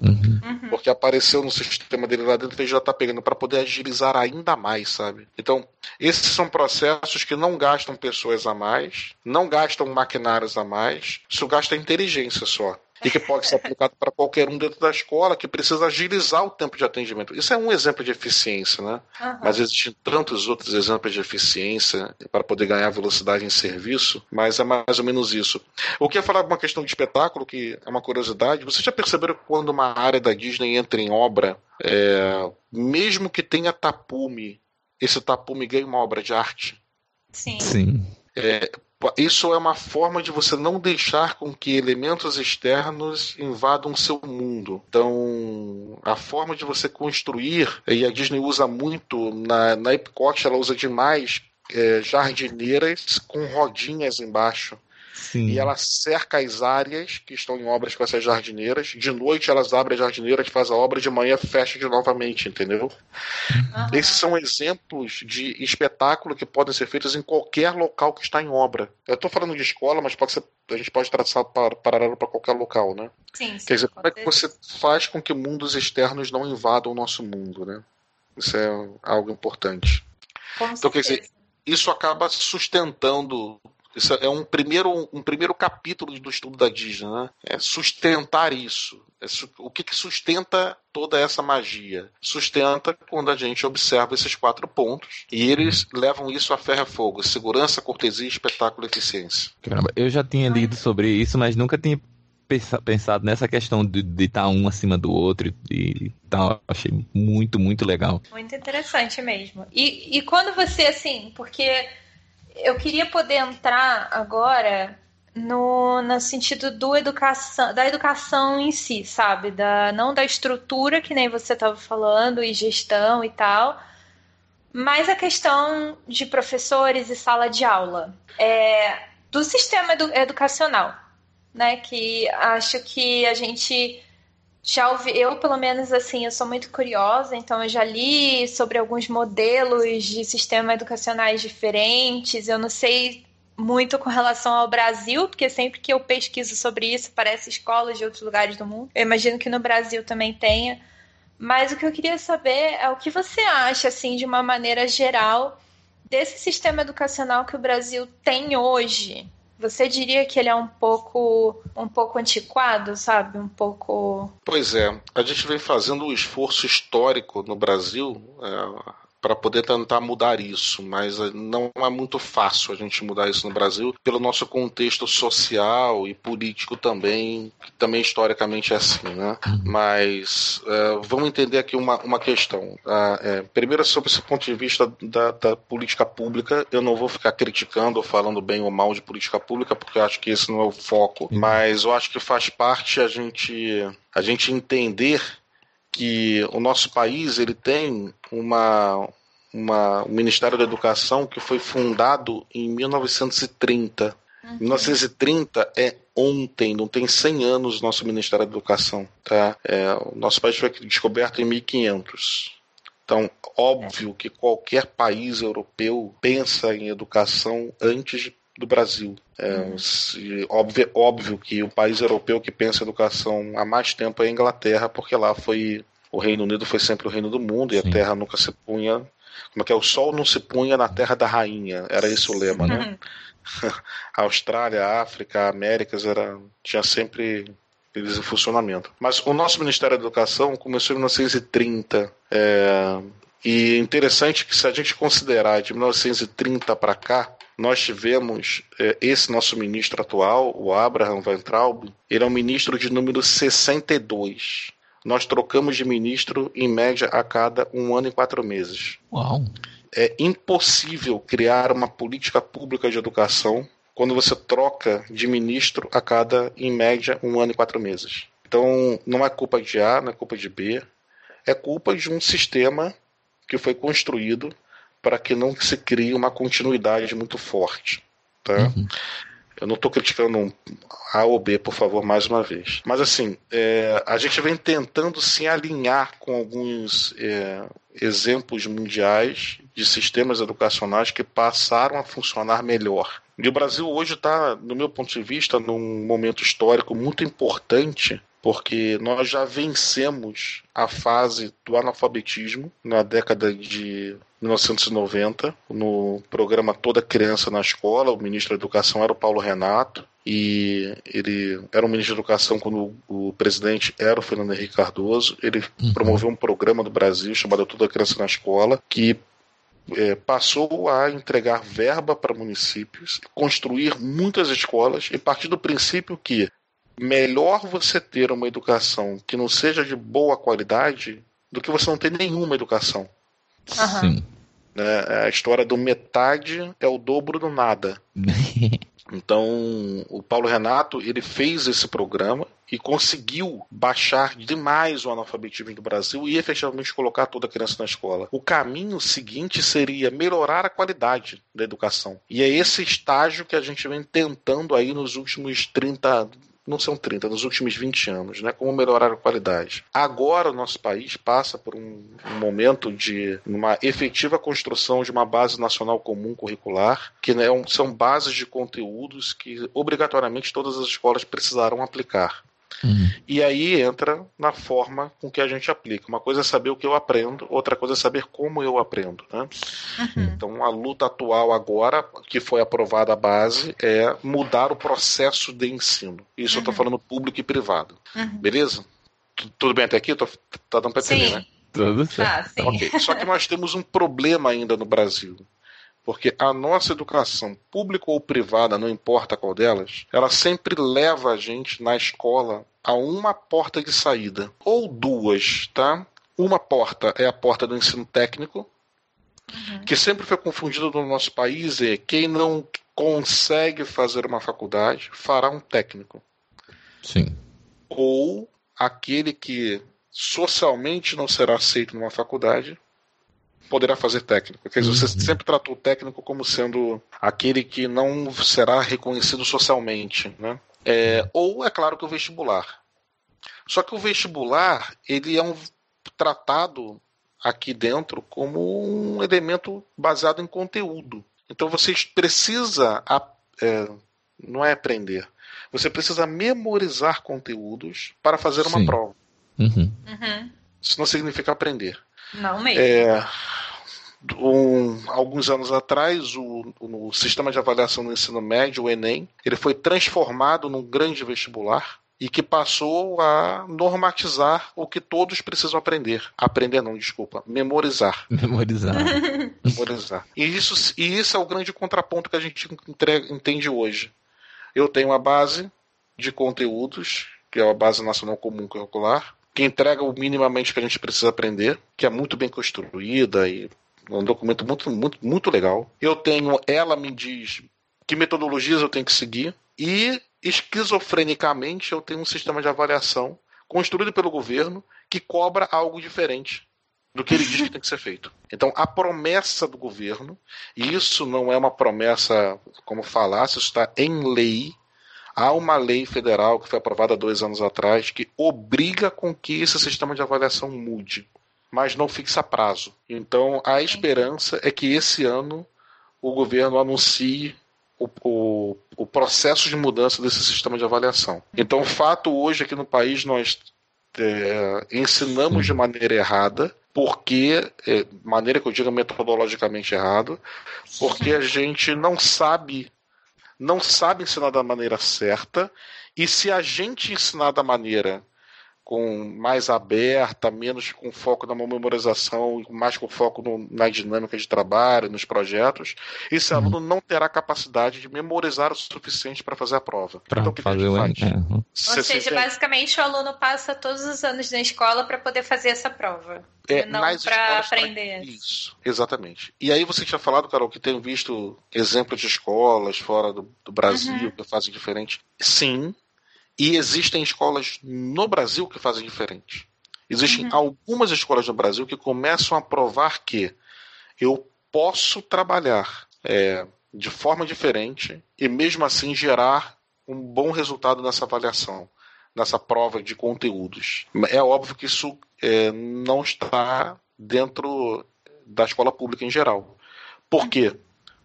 Uhum. Porque apareceu no sistema dele lá dentro ele já tá pegando para poder agilizar ainda mais, sabe? Então, esses são processos que não gastam pessoas a mais, não gastam maquinários a mais, isso gasta inteligência só. E que pode ser aplicado para qualquer um dentro da escola que precisa agilizar o tempo de atendimento. Isso é um exemplo de eficiência, né? Uhum. Mas existem tantos outros exemplos de eficiência para poder ganhar velocidade em serviço, mas é mais ou menos isso. O que é falar de uma questão de espetáculo, que é uma curiosidade, vocês já perceberam que quando uma área da Disney entra em obra, é, mesmo que tenha tapume, esse tapume ganha uma obra de arte? Sim. Sim. É, isso é uma forma de você não deixar com que elementos externos invadam seu mundo. Então, a forma de você construir, e a Disney usa muito, na, na Epcot ela usa demais é, jardineiras com rodinhas embaixo. Sim. E ela cerca as áreas que estão em obras com essas jardineiras. De noite elas abrem as jardineiras, faz a obra, de manhã fecha de novamente, entendeu? Uhum. Esses são exemplos de espetáculo que podem ser feitos em qualquer local que está em obra. Eu estou falando de escola, mas pode ser, a gente pode traçar par- paralelo para qualquer local, né? Sim, sim, Quer dizer, com como é que certeza. você faz com que mundos externos não invadam o nosso mundo, né? Isso é algo importante. Com Então, quer dizer, certeza. Isso acaba sustentando. Isso é um primeiro, um primeiro capítulo do estudo da Disney, né? É sustentar isso. É su- o que, que sustenta toda essa magia? Sustenta quando a gente observa esses quatro pontos e eles levam isso a ferro e fogo: segurança, cortesia, espetáculo e eficiência. Caramba, eu já tinha lido sobre isso, mas nunca tinha pensa- pensado nessa questão de estar um acima do outro e tal. Achei muito, muito legal. Muito interessante mesmo. E, e quando você, assim, porque eu queria poder entrar agora no, no sentido do educação, da educação em si, sabe? Da, não da estrutura, que nem você estava falando, e gestão e tal, mas a questão de professores e sala de aula. É, do sistema edu- educacional, né? Que acho que a gente já ouvi, eu pelo menos assim, eu sou muito curiosa, então eu já li sobre alguns modelos de sistemas educacionais diferentes. Eu não sei muito com relação ao Brasil, porque sempre que eu pesquiso sobre isso, parece escolas de outros lugares do mundo. Eu imagino que no Brasil também tenha. Mas o que eu queria saber é o que você acha, assim, de uma maneira geral, desse sistema educacional que o Brasil tem hoje. Você diria que ele é um pouco, um pouco antiquado, sabe? Um pouco Pois é, a gente vem fazendo um esforço histórico no Brasil para poder tentar mudar isso, mas eh, não é muito fácil a gente mudar isso no Brasil pelo nosso contexto social e político também, que também historicamente é assim, né? Mas eh, vamos entender aqui uma, uma questão. Ah, é, primeiro, sobre esse ponto de vista da, da política pública, eu não vou ficar criticando ou falando bem ou mal de política pública, porque eu acho que esse não é o foco, mas eu acho que faz parte a gente, a gente entender que o nosso país ele tem uma, uma, um Ministério da Educação que foi fundado em 1930. Uhum. 1930 é ontem, não tem 100 anos o nosso Ministério da Educação. Tá? É, o nosso país foi descoberto em 1500. Então, óbvio que qualquer país europeu pensa em educação antes do Brasil. É, se- óbvio, óbvio que o país europeu que pensa em educação há mais tempo é a Inglaterra, porque lá foi o Reino Unido foi sempre o reino do mundo e Sim. a terra nunca se punha. Como é que é? O sol não se punha na terra da rainha. Era esse o lema, né? A Austrália, a África, a Américas era, tinha sempre eles em funcionamento. Mas o nosso Ministério da Educação começou em 1930. é, e interessante que se a gente considerar de 1930 para cá, nós tivemos é, esse nosso ministro atual, o Abraham Weintraub, ele é o ministro de número 62. Nós trocamos de ministro em média a cada um ano e quatro meses Uau. é impossível criar uma política pública de educação quando você troca de ministro a cada, em média, um ano e quatro meses. Então, não é culpa de A, não é culpa de B, é culpa de um sistema que foi construído para que não se crie uma continuidade muito forte. Tá? Uhum. Eu não estou criticando A ou B, por favor, mais uma vez. Mas assim, é, a gente vem tentando se alinhar com alguns é, exemplos mundiais de sistemas educacionais que passaram a funcionar melhor. E o Brasil hoje está, no meu ponto de vista, num momento histórico muito importante porque nós já vencemos a fase do analfabetismo na década de 1990, no programa Toda Criança na Escola, o ministro da Educação era o Paulo Renato, e ele era um ministro da Educação quando o, presidente era o Fernando Henrique Cardoso. Ele uhum. promoveu um programa do Brasil chamado Toda Criança na Escola, que é, passou a entregar verba para municípios, construir muitas escolas e partir do princípio que melhor você ter uma educação que não seja de boa qualidade do que você não ter nenhuma educação. Sim. Né? A história do metade é o dobro do nada. Então, o Paulo Renato, ele fez esse programa e conseguiu baixar demais o analfabetismo do Brasil e efetivamente colocar toda a criança na escola. O caminho seguinte seria melhorar a qualidade da educação. E é esse estágio que a gente vem tentando aí nos últimos 30, não são 30, nos últimos 20 anos, né? Como melhorar a qualidade. Agora o nosso país passa por um, um momento de uma efetiva construção de uma base nacional comum curricular, que né, são bases de conteúdos que obrigatoriamente todas as escolas precisarão aplicar. Uhum. E aí entra na forma com que a gente aplica. Uma coisa é saber o que eu aprendo, outra coisa é saber como eu aprendo. Né? Uhum. Então, a luta atual agora, que foi aprovada a base, é mudar o processo de ensino. Isso uhum. eu estou falando público e privado. Uhum. Beleza? Tudo bem até aqui? Tô, tá dando para entender, né? Tudo certo. Ah, sim. Okay. Só que nós temos um problema ainda no Brasil. Porque a nossa educação, pública ou privada, não importa qual delas, ela sempre leva a gente na escola a uma porta de saída. Ou duas, tá? Uma porta é a porta do ensino técnico, uhum. que sempre foi confundido no nosso país, é quem não consegue fazer uma faculdade fará um técnico. Sim. Ou aquele que socialmente não será aceito numa faculdade poderá fazer técnico. Porque uhum. você sempre tratou o técnico como sendo aquele que não será reconhecido socialmente, né? É, ou é claro que o vestibular. Só que o vestibular ele é um tratado aqui dentro como um elemento baseado em conteúdo. Então você precisa é, não é aprender, você precisa memorizar conteúdos para fazer uma Sim. prova. Uhum. Uhum. Isso não significa aprender. Não mesmo. É, um, alguns anos atrás, o, o, sistema de avaliação do ensino médio, o Enem, ele foi transformado num grande vestibular e que passou a normatizar o que todos precisam aprender. Aprender não, desculpa, memorizar. Memorizar. memorizar. E isso, e isso é o grande contraponto que a gente entrega, entende hoje. Eu tenho uma base de conteúdos, que é a Base Nacional Comum Curricular, que entrega o minimamente que a gente precisa aprender, que é muito bem construída e um documento muito, muito, muito legal. Eu tenho, ela me diz que metodologias eu tenho que seguir e esquizofrenicamente eu tenho um sistema de avaliação construído pelo governo que cobra algo diferente do que ele diz que tem que ser feito. Então, a promessa do governo, e isso não é uma promessa como falácia, isso está em lei. Há uma lei federal que foi aprovada dois anos atrás que obriga com que esse sistema de avaliação mude mas não fixa prazo. Então a esperança é que esse ano o governo anuncie o, o, o, processo de mudança desse sistema de avaliação. Então, o fato hoje aqui no país nós é, ensinamos de maneira errada, porque, é, maneira que eu diga metodologicamente errado, porque a gente não sabe, não sabe ensinar da maneira certa, e se a gente ensinar da maneira com mais aberta, menos com foco na memorização, mais com foco no, na dinâmica de trabalho, nos projetos, esse uhum. aluno não terá capacidade de memorizar o suficiente para fazer a prova. Pra então, o que fazer o faz? Uhum. Ou seja, basicamente o aluno passa todos os anos na escola para poder fazer essa prova. É, não para aprender. Isso, exatamente. E aí você tinha falado, Carol, que tem visto exemplos de escolas fora do, do Brasil uhum. que fazem diferente. Sim, e existem escolas no Brasil que fazem diferente. Existem uhum. algumas escolas no Brasil que começam a provar que eu posso trabalhar é, de forma diferente e mesmo assim gerar um bom resultado nessa avaliação, nessa prova de conteúdos. É óbvio que isso é, não está dentro da escola pública em geral. Por quê?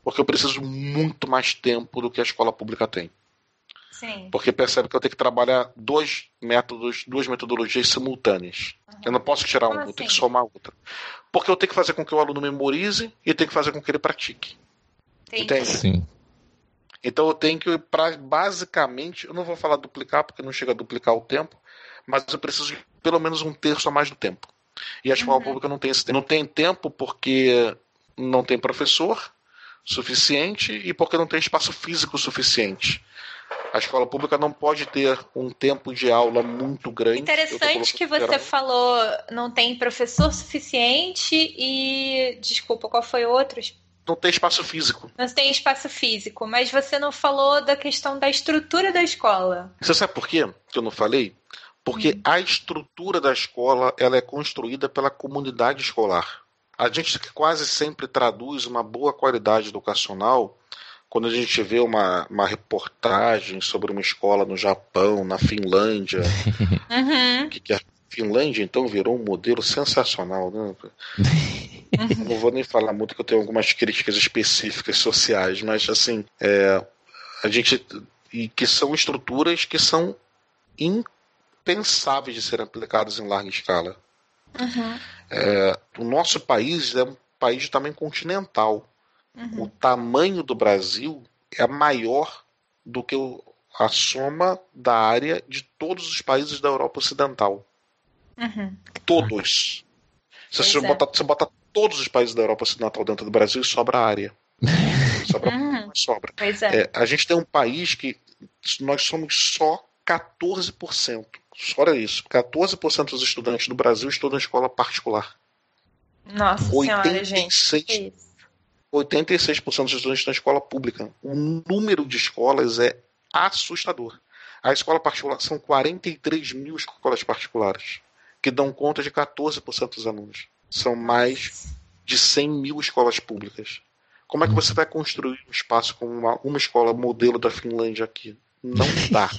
Porque eu preciso muito mais tempo do que a escola pública tem. Sim. Porque percebe que eu tenho que trabalhar dois métodos, duas metodologias simultâneas. Uhum. Eu não posso tirar uma, eu tenho que assim? somar outra. Porque eu tenho que fazer com que o aluno memorize e tenho que fazer com que ele pratique. Entendi. Entende? Sim. Então eu tenho que, pra, basicamente, eu não vou falar duplicar porque não chega a duplicar o tempo, mas eu preciso de pelo menos um terço a mais do tempo. E a escola Uhum. pública não tem esse tempo. Não tem tempo porque não tem professor suficiente e porque não tem espaço físico suficiente. A escola pública não pode ter um tempo de aula muito grande. Interessante que você geral. falou não tem professor suficiente e. Desculpa, qual foi outro? Não tem espaço físico. Não tem espaço físico, mas você não falou da questão da estrutura da escola. Você sabe por quê que eu não falei? Porque Hum. a estrutura da escola ela é construída pela comunidade escolar. A gente quase sempre traduz uma boa qualidade educacional quando a gente vê uma, uma reportagem sobre uma escola no Japão, na Finlândia, Uhum. que, que a Finlândia então virou um modelo sensacional. Né? Não vou nem falar muito que eu tenho algumas críticas específicas sociais, mas assim, é, a gente e que são estruturas que são impensáveis de serem aplicadas em larga escala. Uhum. É, o nosso país é um país de tamanho continental. Uhum. O tamanho do Brasil é maior do que a soma da área de todos os países da Europa Ocidental. Uhum. Todos. Se você é. botar, você bota todos os países da Europa Ocidental dentro do Brasil, sobra área. Sobra, Uhum. sobra. É. É, a gente tem um país que nós somos só 14%. Olha isso. 14% dos estudantes do Brasil estudam em escola particular. Nossa senhora, gente. 86%, Que isso? 86% dos estudantes estão em escola pública. O número de escolas é assustador. A escola particular são 43 mil escolas particulares, que dão conta de 14% dos alunos. São mais de 100 mil escolas públicas. Como é que você vai construir um espaço com uma, uma escola modelo da Finlândia aqui? Não dá.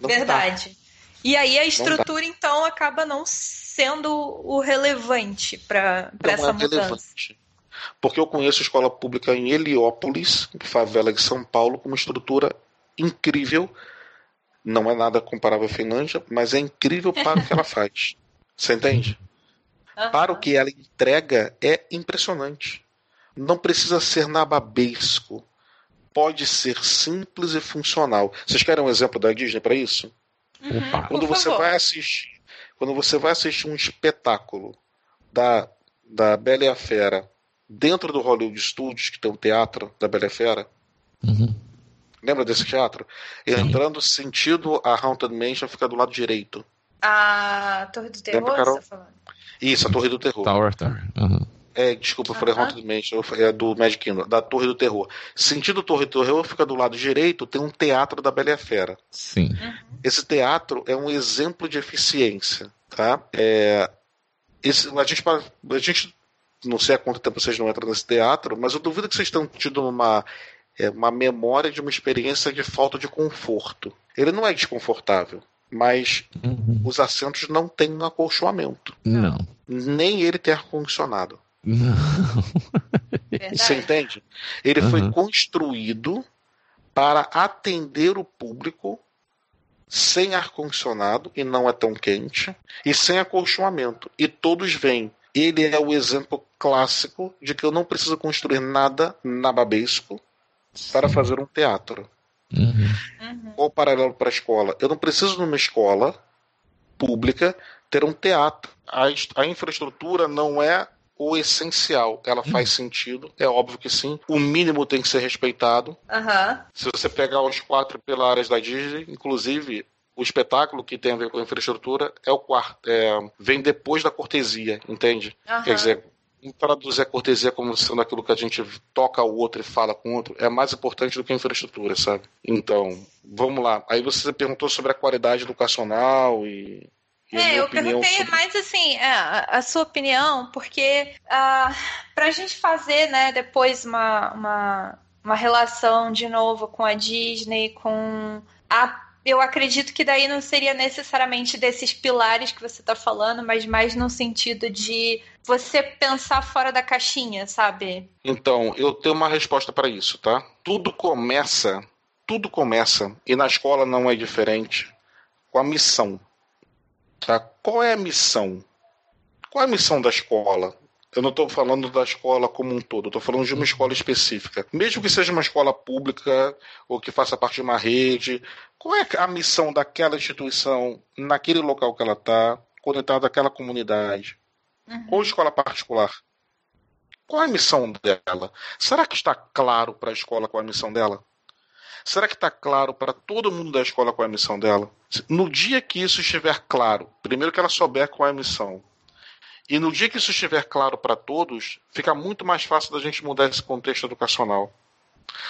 Não dá. Verdade. E aí a estrutura, então, acaba não sendo o relevante para Não essa é mudança. relevante. Porque eu conheço escola pública em Heliópolis, favela de São Paulo, com uma estrutura incrível. Não é nada comparável à Finlândia, mas é incrível para o que ela faz. Você entende? Aham. Para o que ela entrega é impressionante. Não precisa ser nababesco. Pode ser simples e funcional. Vocês querem um exemplo da Disney para isso? Uhum, Quando você favor. vai assistir, quando você vai assistir um espetáculo da, da Bela e a Fera dentro do Hollywood Studios, que tem um teatro da Bela Fera, Uhum. lembra desse teatro? Entrando sentido a Haunted Mansion fica do lado direito. A Torre do Terror, Lembra, Carol? você tá falando? Isso, a Torre do Terror. Tower Tower. Uhum. É, desculpa, eu falei Aham. Haunted Mansion, é do Magic Kingdom, da Torre do Terror. Sentido Torre do Terror fica do lado direito, tem um teatro da Bela Fera. Sim. Esse teatro é um exemplo de eficiência, tá? É, esse, a, gente, a gente, não sei há quanto tempo vocês não entram nesse teatro, mas eu duvido que vocês tenham tido uma, é, uma memória de uma experiência de falta de conforto. Ele não é desconfortável, mas Uhum. os assentos não têm um acolchoamento. Não. Nem ele tem ar-condicionado. Não. Você entende? Ele foi Uhum. construído para atender o público sem ar-condicionado, e não é tão quente, e sem acolchoamento. E todos vêm. Ele é o exemplo clássico de que eu não preciso construir nada nababesco para fazer um teatro. Uhum. Uhum. Ou paralelo para a escola. Eu não preciso, numa escola pública, ter um teatro. A, a infraestrutura não é o essencial. Ela faz sentido, é óbvio que sim. O mínimo tem que ser respeitado. Se você pegar os quatro pilares da Disney, inclusive o espetáculo que tem a ver com a infraestrutura é o quarto, é, vem depois da cortesia, entende? Aham. Quer dizer, traduzir a cortesia como sendo aquilo que a gente toca o outro e fala com o outro é mais importante do que a infraestrutura, sabe? Então, vamos lá. Aí você perguntou sobre a qualidade educacional e. e É, minha eu perguntei sobre- mais assim, é, a, a sua opinião, porque ah, para a gente fazer, né, depois uma, uma, uma relação de novo com a Disney, com a. Eu acredito que daí não seria necessariamente desses pilares que você está falando, mas mais no sentido de você pensar fora da caixinha, sabe? Então, eu tenho uma resposta para isso, tá? Tudo começa tudo começa, e na escola não é diferente, com a missão. Tá? Qual é a missão? Qual é a missão da escola? Eu não estou falando da escola como um todo, estou falando de uma escola específica. Mesmo que seja uma escola pública ou que faça parte de uma rede, qual é a missão daquela instituição naquele local que ela está, conectada àquela comunidade? Uhum. Ou escola particular? Qual é a missão dela? Será que está claro para a escola qual é a missão dela? Será que está claro para todo mundo da escola qual é a missão dela? No dia que isso estiver claro, primeiro que ela souber qual é a missão, e no dia que isso estiver claro para todos, fica muito mais fácil da gente mudar esse contexto educacional.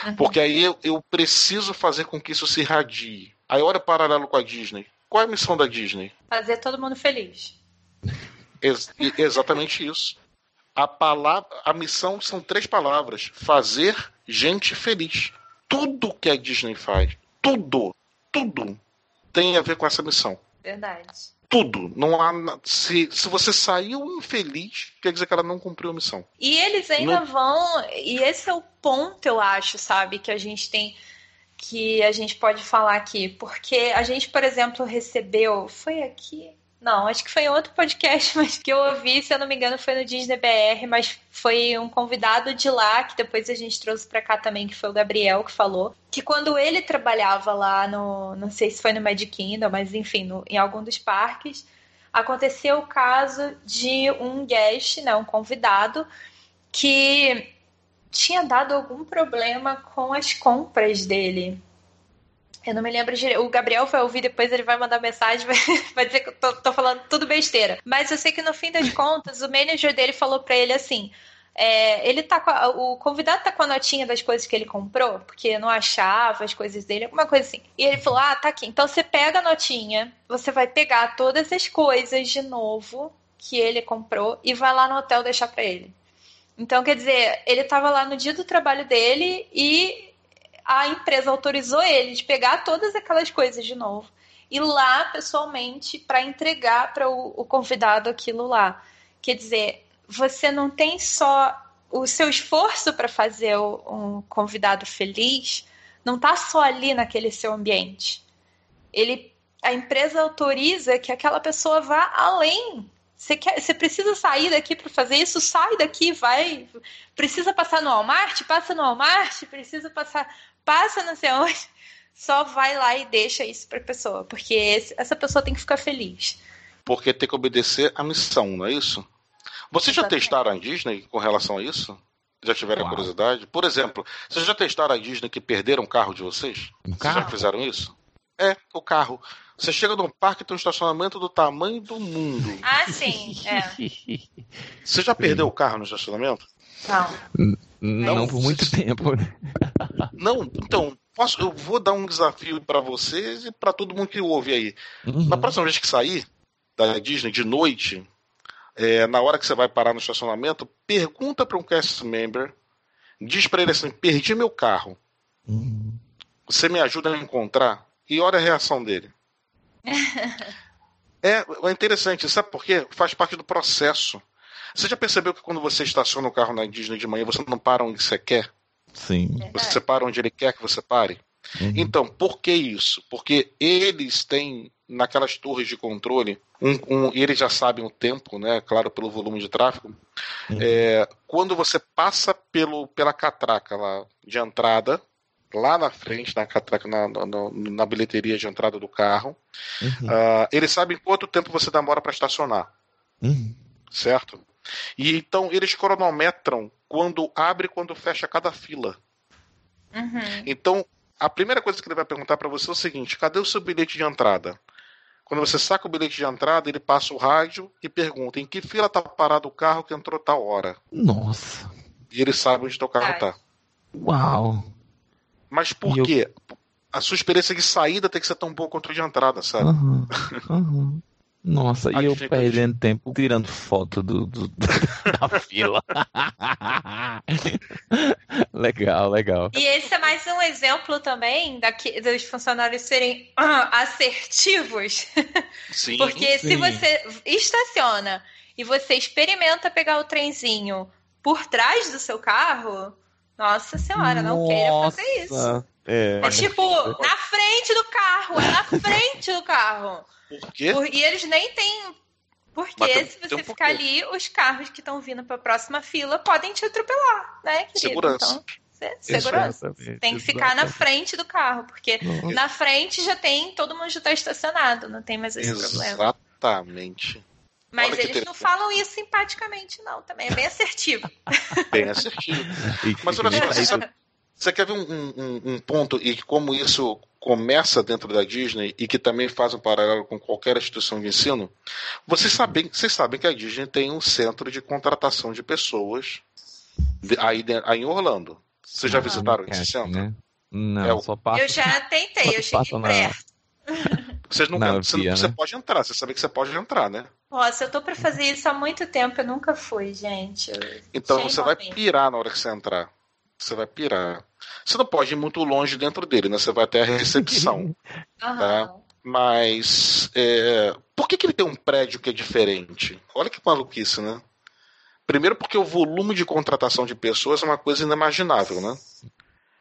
Uhum. Porque aí eu, eu, preciso fazer com que isso se radie. Aí olha o paralelo com a Disney. Qual é a missão da Disney? Fazer todo mundo feliz. Ex exatamente isso. A, palavra, a missão são três palavras: fazer gente feliz. Tudo que a Disney faz, tudo, tudo tem a ver com essa missão. Verdade tudo. Não há. Se, se você saiu infeliz, quer dizer que ela não cumpriu a missão. E eles ainda não... vão. E esse é o ponto, eu acho, sabe, que a gente tem. Que a gente pode falar aqui. Porque a gente, por exemplo, recebeu. Foi aqui? Não, acho que foi em outro podcast, mas que eu ouvi, se eu não me engano, foi no Disney BR, mas foi um convidado de lá, que depois a gente trouxe para cá também, que foi o Gabriel que falou, que quando ele trabalhava lá no, não sei se foi no Magic Kingdom, mas enfim, no, em algum dos parques, aconteceu o caso de um guest, né, um convidado, que tinha dado algum problema com as compras dele. Eu não me lembro direito. O Gabriel vai ouvir depois, ele vai mandar mensagem, vai, vai dizer que eu tô, tô, falando tudo besteira. Mas eu sei que no fim das contas, o manager dele falou para ele assim: é, ele tá a, o convidado tá com a notinha das coisas que ele comprou, porque não achava as coisas dele, alguma coisa assim. E ele falou: Ah, tá aqui. Então você pega a notinha, você vai pegar todas as coisas de novo que ele comprou e vai lá no hotel deixar para ele. Então, quer dizer, ele tava lá no dia do trabalho dele e a empresa autorizou ele de pegar todas aquelas coisas de novo e lá pessoalmente para entregar para o, o, convidado aquilo lá. Quer dizer, você não tem só o seu esforço para fazer um convidado feliz, não está só ali naquele seu ambiente. Ele, a empresa autoriza que aquela pessoa vá além você, quer, você precisa sair daqui para fazer isso? Sai daqui, vai. Precisa passar no Walmart? Passa no Walmart. Precisa passar passa não sei onde, só vai lá e deixa isso para a pessoa, porque esse, essa pessoa tem que ficar feliz. Porque tem que obedecer a missão, não é isso? Vocês já testaram a Disney com relação a isso? Já tiveram Uau. curiosidade? Por exemplo, vocês já testaram a Disney que perderam o carro de vocês? Um carro? Vocês já fizeram isso? É, o carro. Você chega num parque e tem um estacionamento do tamanho do mundo. Ah, sim. É. Você já perdeu o carro no estacionamento? Não. Não, não por muito tempo. Não, então, posso, eu vou dar um desafio para vocês e para todo mundo que ouve aí. Uhum. Na próxima vez que sair da Disney de noite, é, na hora que você vai parar no estacionamento, pergunta para um cast member, diz para ele assim: perdi meu carro. Uhum. Você me ajuda a encontrar? E olha a reação dele. é, é interessante, sabe por quê? Faz parte do processo. Você já percebeu que quando você estaciona o carro na Disney de manhã, você não para onde você quer? Sim. Você para onde ele quer que você pare? Uhum. Então, por que isso? Porque eles têm naquelas torres de controle, um, um, e eles já sabem o tempo, né? Claro, pelo volume de tráfego. Uhum. É, quando você passa pelo, pela catraca lá de entrada, lá na frente, na catraca, na, na, na bilheteria de entrada do carro, uhum. uh, eles sabem quanto tempo você demora para estacionar. Uhum. Certo? E então eles cronometram quando abre e quando fecha cada fila. Uhum. Então, a primeira coisa que ele vai perguntar para você é o seguinte: cadê o seu bilhete de entrada? Quando você saca o bilhete de entrada, ele passa o rádio e pergunta em que fila tá parado o carro que entrou tal hora. Nossa. E ele sabe onde teu carro tá. Uau. Mas por eu... quê? A sua experiência de saída tem que ser tão boa quanto a de entrada, sabe? Uhum. Uhum. Nossa, e eu perdendo tempo tirando foto do, do da fila. legal, legal. E esse é mais um exemplo também daqui, dos funcionários serem uh, assertivos. Sim, Porque sim. se você estaciona e você experimenta pegar o trenzinho por trás do seu carro, Nossa senhora, não queira fazer isso. É. É tipo, na frente do carro, é na frente do carro. Por quê? Por- e eles nem têm. Porque tem- se você um ficar ali, os carros que estão vindo para a próxima fila podem te atropelar, né, querido? Segurança. Então, se- segurança. Exatamente, Tem que ficar na exatamente. frente do carro, porque Nossa. na frente já tem, todo mundo já está estacionado, não tem mais esse problema. Exatamente. Mas Olha eles não falam isso simpaticamente, não. Também é bem assertivo. Bem assertivo. Mas olha só, você, você quer ver um, um- um ponto e como isso começa dentro da Disney e que também faz um paralelo com qualquer instituição de ensino? Vocês sabem, vocês sabem que a Disney tem um centro de contratação de pessoas aí, aí em Orlando. Vocês já Ah, visitaram esse centro? né? Não, É o- só passa. Eu já tentei, eu cheguei na- perto. Vocês nunca, Não, você, via, você né? pode entrar, você sabe que você pode entrar, né? Nossa, eu tô pra fazer isso há muito tempo, eu nunca fui, gente. Eu- Então você vai pirar na hora que você entrar. Você vai pirar. Você não pode ir muito longe dentro dele, né? Você vai até a recepção. Aham. Mas é, por que, que ele tem um prédio que é diferente? Olha que maluquice, né? Primeiro porque o volume de contratação de pessoas é uma coisa inimaginável, né?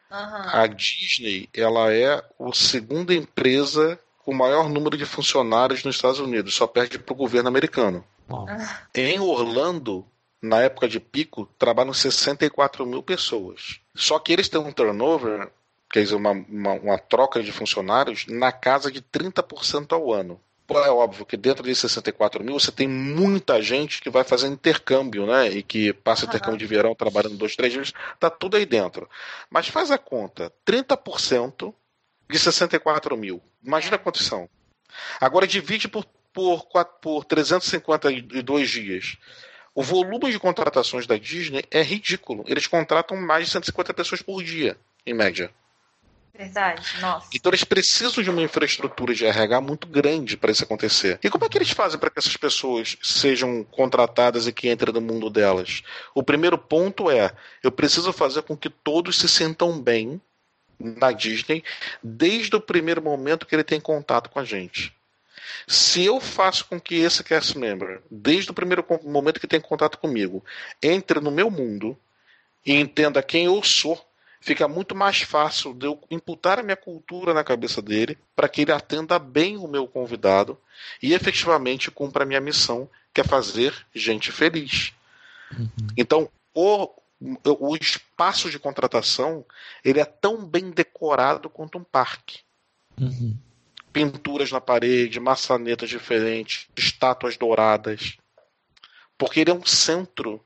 Aham. A Disney, ela é a segunda empresa com o maior número de funcionários nos Estados Unidos, só perde para o governo americano. Uau. Em Orlando, na época de pico, trabalham 64 mil pessoas. Só que eles têm um turnover, quer dizer, uma, uma, uma troca de funcionários, na casa de 30% ao ano. Pô, é óbvio que dentro desses 64 mil você tem muita gente que vai fazer intercâmbio, né? E que passa intercâmbio de verão trabalhando dois, três dias, tá tudo aí dentro. Mas faz a conta: 30% de 64 mil. Imagina quantos são. Agora divide por, por, por 352 dias. O volume de contratações da Disney é ridículo. Eles contratam mais de 150 pessoas por dia, em média. Verdade, nossa. Então eles precisam de uma infraestrutura de RH muito grande para isso acontecer. E como é que eles fazem para que essas pessoas sejam contratadas e que entrem no mundo delas? O primeiro ponto é: eu preciso fazer com que todos se sintam bem na Disney desde o primeiro momento que ele tem contato com a gente. Se eu faço com que esse cast member, desde o primeiro momento que tem contato comigo, entre no meu mundo e entenda quem eu sou, fica muito mais fácil de eu imputar a minha cultura na cabeça dele para que ele atenda bem o meu convidado e efetivamente cumpra a minha missão, que é fazer gente feliz. Então, o, o espaço de contratação ele é tão bem decorado quanto um parque Uhum. Pinturas na parede, maçanetas diferentes, estátuas douradas. Porque ele é um centro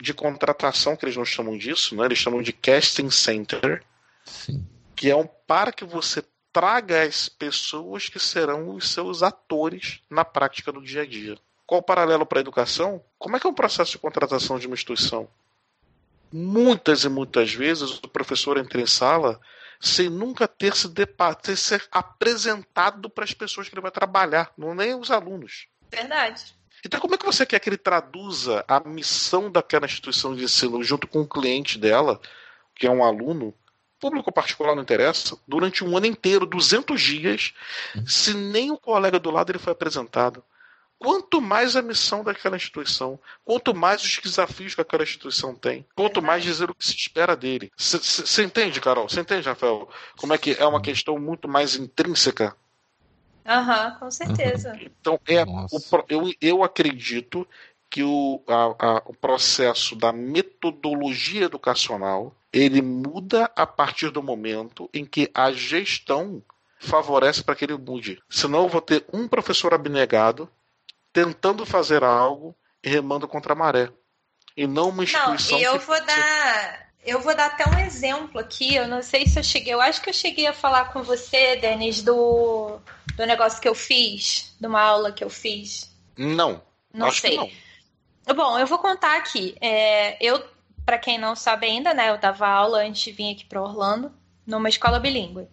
de contratação, que eles não chamam disso, né? eles chamam de casting center, Sim. que é um para que você traga as pessoas que serão os seus atores na prática do dia a dia. Qual o paralelo para a educação? Como é que é um processo de contratação de uma instituição? Muitas e muitas vezes o professor entra em sala sem nunca ter se deparado, sem ser apresentado para as pessoas que ele vai trabalhar, não nem os alunos. Verdade. Então, como é que você quer que ele traduza a missão daquela instituição de ensino junto com o cliente dela, que é um aluno, público ou particular não interessa, durante um ano inteiro, 200 dias, se nem o colega do lado ele foi apresentado? Quanto mais a missão daquela instituição, quanto mais os desafios que aquela instituição tem, quanto mais dizer o que se espera dele. Você entende, Carol? Você entende, Rafael? Como é que é uma questão muito mais intrínseca Aham, com certeza. então, é o eu, eu acredito que o, a- a- o processo da metodologia educacional ele muda a partir do momento em que a gestão favorece para que ele mude. Senão eu vou ter um professor abnegado tentando fazer algo e remando contra a maré. E não uma Não, instituição. e eu que- vou dar. Eu vou dar até um exemplo aqui. Eu não sei se eu cheguei. Eu acho que eu cheguei a falar com você, Denis, do, do negócio que eu fiz, de uma aula que eu fiz. Não. Não sei. não. Bom, eu vou contar aqui. É, eu, para quem não sabe ainda, né, eu dava aula antes de vir aqui para Orlando, numa escola bilíngue.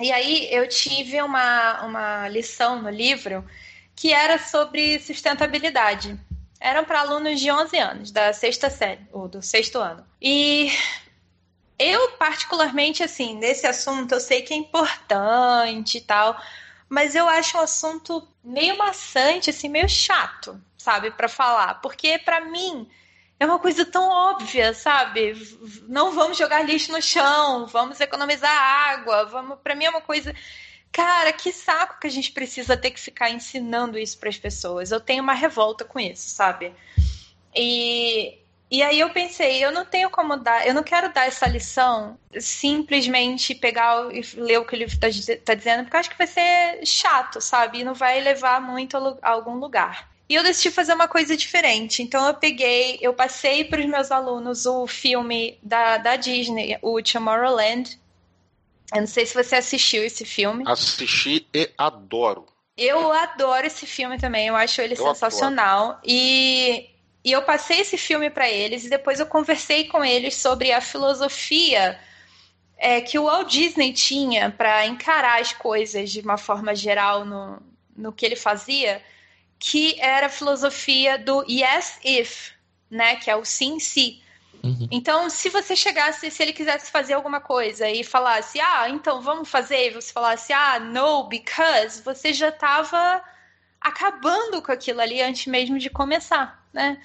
E aí eu tive uma, uma lição no livro que era sobre sustentabilidade. Eram para alunos de 11 anos, da sexta série, ou do sexto ano. E eu, particularmente, assim, nesse assunto, eu sei que é importante e tal, mas eu acho um assunto meio maçante, assim, meio chato, sabe, para falar. Porque, para mim, é uma coisa tão óbvia, sabe? Não vamos jogar lixo no chão, vamos economizar água, vamos. Para mim é uma coisa, cara, que saco que a gente precisa ter que ficar ensinando isso para as pessoas. Eu tenho uma revolta com isso, sabe? E e aí eu pensei, eu não tenho como dar, eu não quero dar essa lição simplesmente pegar e ler o que ele está tá dizendo, porque eu acho que vai ser chato, sabe? E não vai levar muito a, a algum lugar. E eu decidi fazer uma coisa diferente. Então eu peguei, eu passei para os meus alunos o filme da, da Disney, o Tomorrowland. Eu não sei se você assistiu esse filme. Assisti e adoro. Eu adoro esse filme também, eu acho ele eu sensacional. Adoro. E e eu passei esse filme para eles e depois eu conversei com eles sobre a filosofia é, que o Walt Disney tinha para encarar as coisas de uma forma geral no, no que ele fazia, que era a filosofia do yes if, né, que é o sim se. Uhum. Então, se você chegasse, se ele quisesse fazer alguma coisa e falasse, ah, então vamos fazer, e você falasse, ah, no, because, você já estava acabando com aquilo ali antes mesmo de começar, né?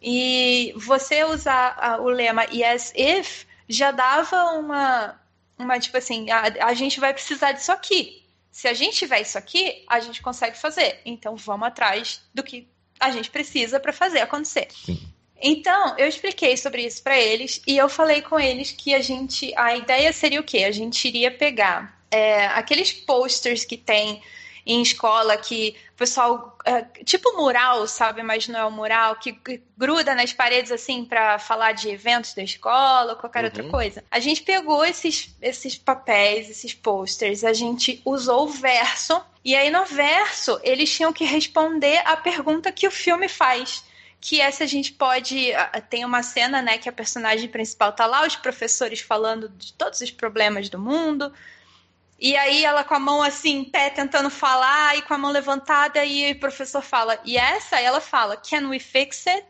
E você usar o lema yes if já dava uma, uma tipo assim, a, a gente vai precisar disso aqui. Se a gente tiver isso aqui, a gente consegue fazer. Então vamos atrás do que a gente precisa para fazer acontecer. Sim. Então, eu expliquei sobre isso para eles e eu falei com eles que a gente. A ideia seria o quê? A gente iria pegar é, aqueles posters que tem em escola que o pessoal. É, tipo mural, sabe? Mas não é o mural, que, gruda nas paredes assim para falar de eventos da escola ou qualquer uhum. outra coisa. A gente pegou esses, esses papéis, esses posters, a gente usou o verso, e aí no verso eles tinham que responder a pergunta que o filme faz que é se a gente pode. Tem uma cena, né, que a personagem principal tá lá, os professores falando de todos os problemas do mundo, e aí ela com a mão assim, em pé, tentando falar, e com a mão levantada, e o professor fala, e essa? Aí ela fala, can we fix it?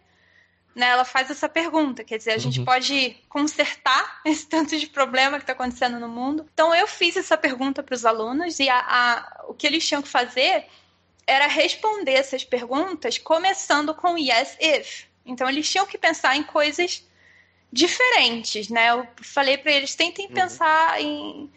Né, ela faz essa pergunta, quer dizer, a uhum. gente pode consertar esse tanto de problema que está acontecendo no mundo. Então eu fiz essa pergunta para os alunos e a, a, o que eles tinham que fazer era responder essas perguntas começando com yes if. Então eles tinham que pensar em coisas diferentes, né? Eu falei para eles tentem uhum. pensar em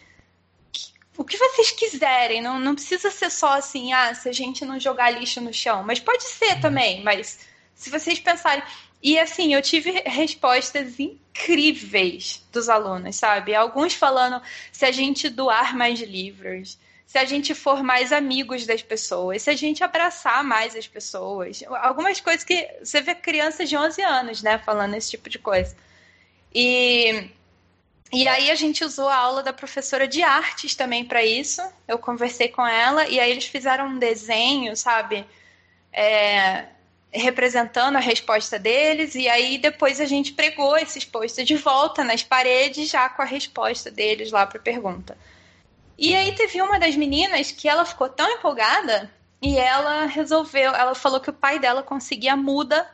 o que vocês quiserem, não, não precisa ser só assim, ah, se a gente não jogar lixo no chão, mas pode ser também, mas se vocês pensarem. E assim, eu tive respostas incríveis dos alunos, sabe? Alguns falando se a gente doar mais livros, se a gente for mais amigos das pessoas, se a gente abraçar mais as pessoas. Algumas coisas que você vê crianças de 11 anos, né, falando esse tipo de coisa. E e aí a gente usou a aula da professora de artes também para isso. Eu conversei com ela e aí eles fizeram um desenho, sabe? É, representando a resposta deles, e aí depois a gente pregou esses posts de volta nas paredes, já com a resposta deles lá para a pergunta. E aí teve uma das meninas que ela ficou tão empolgada e ela resolveu, ela falou que o pai dela conseguia muda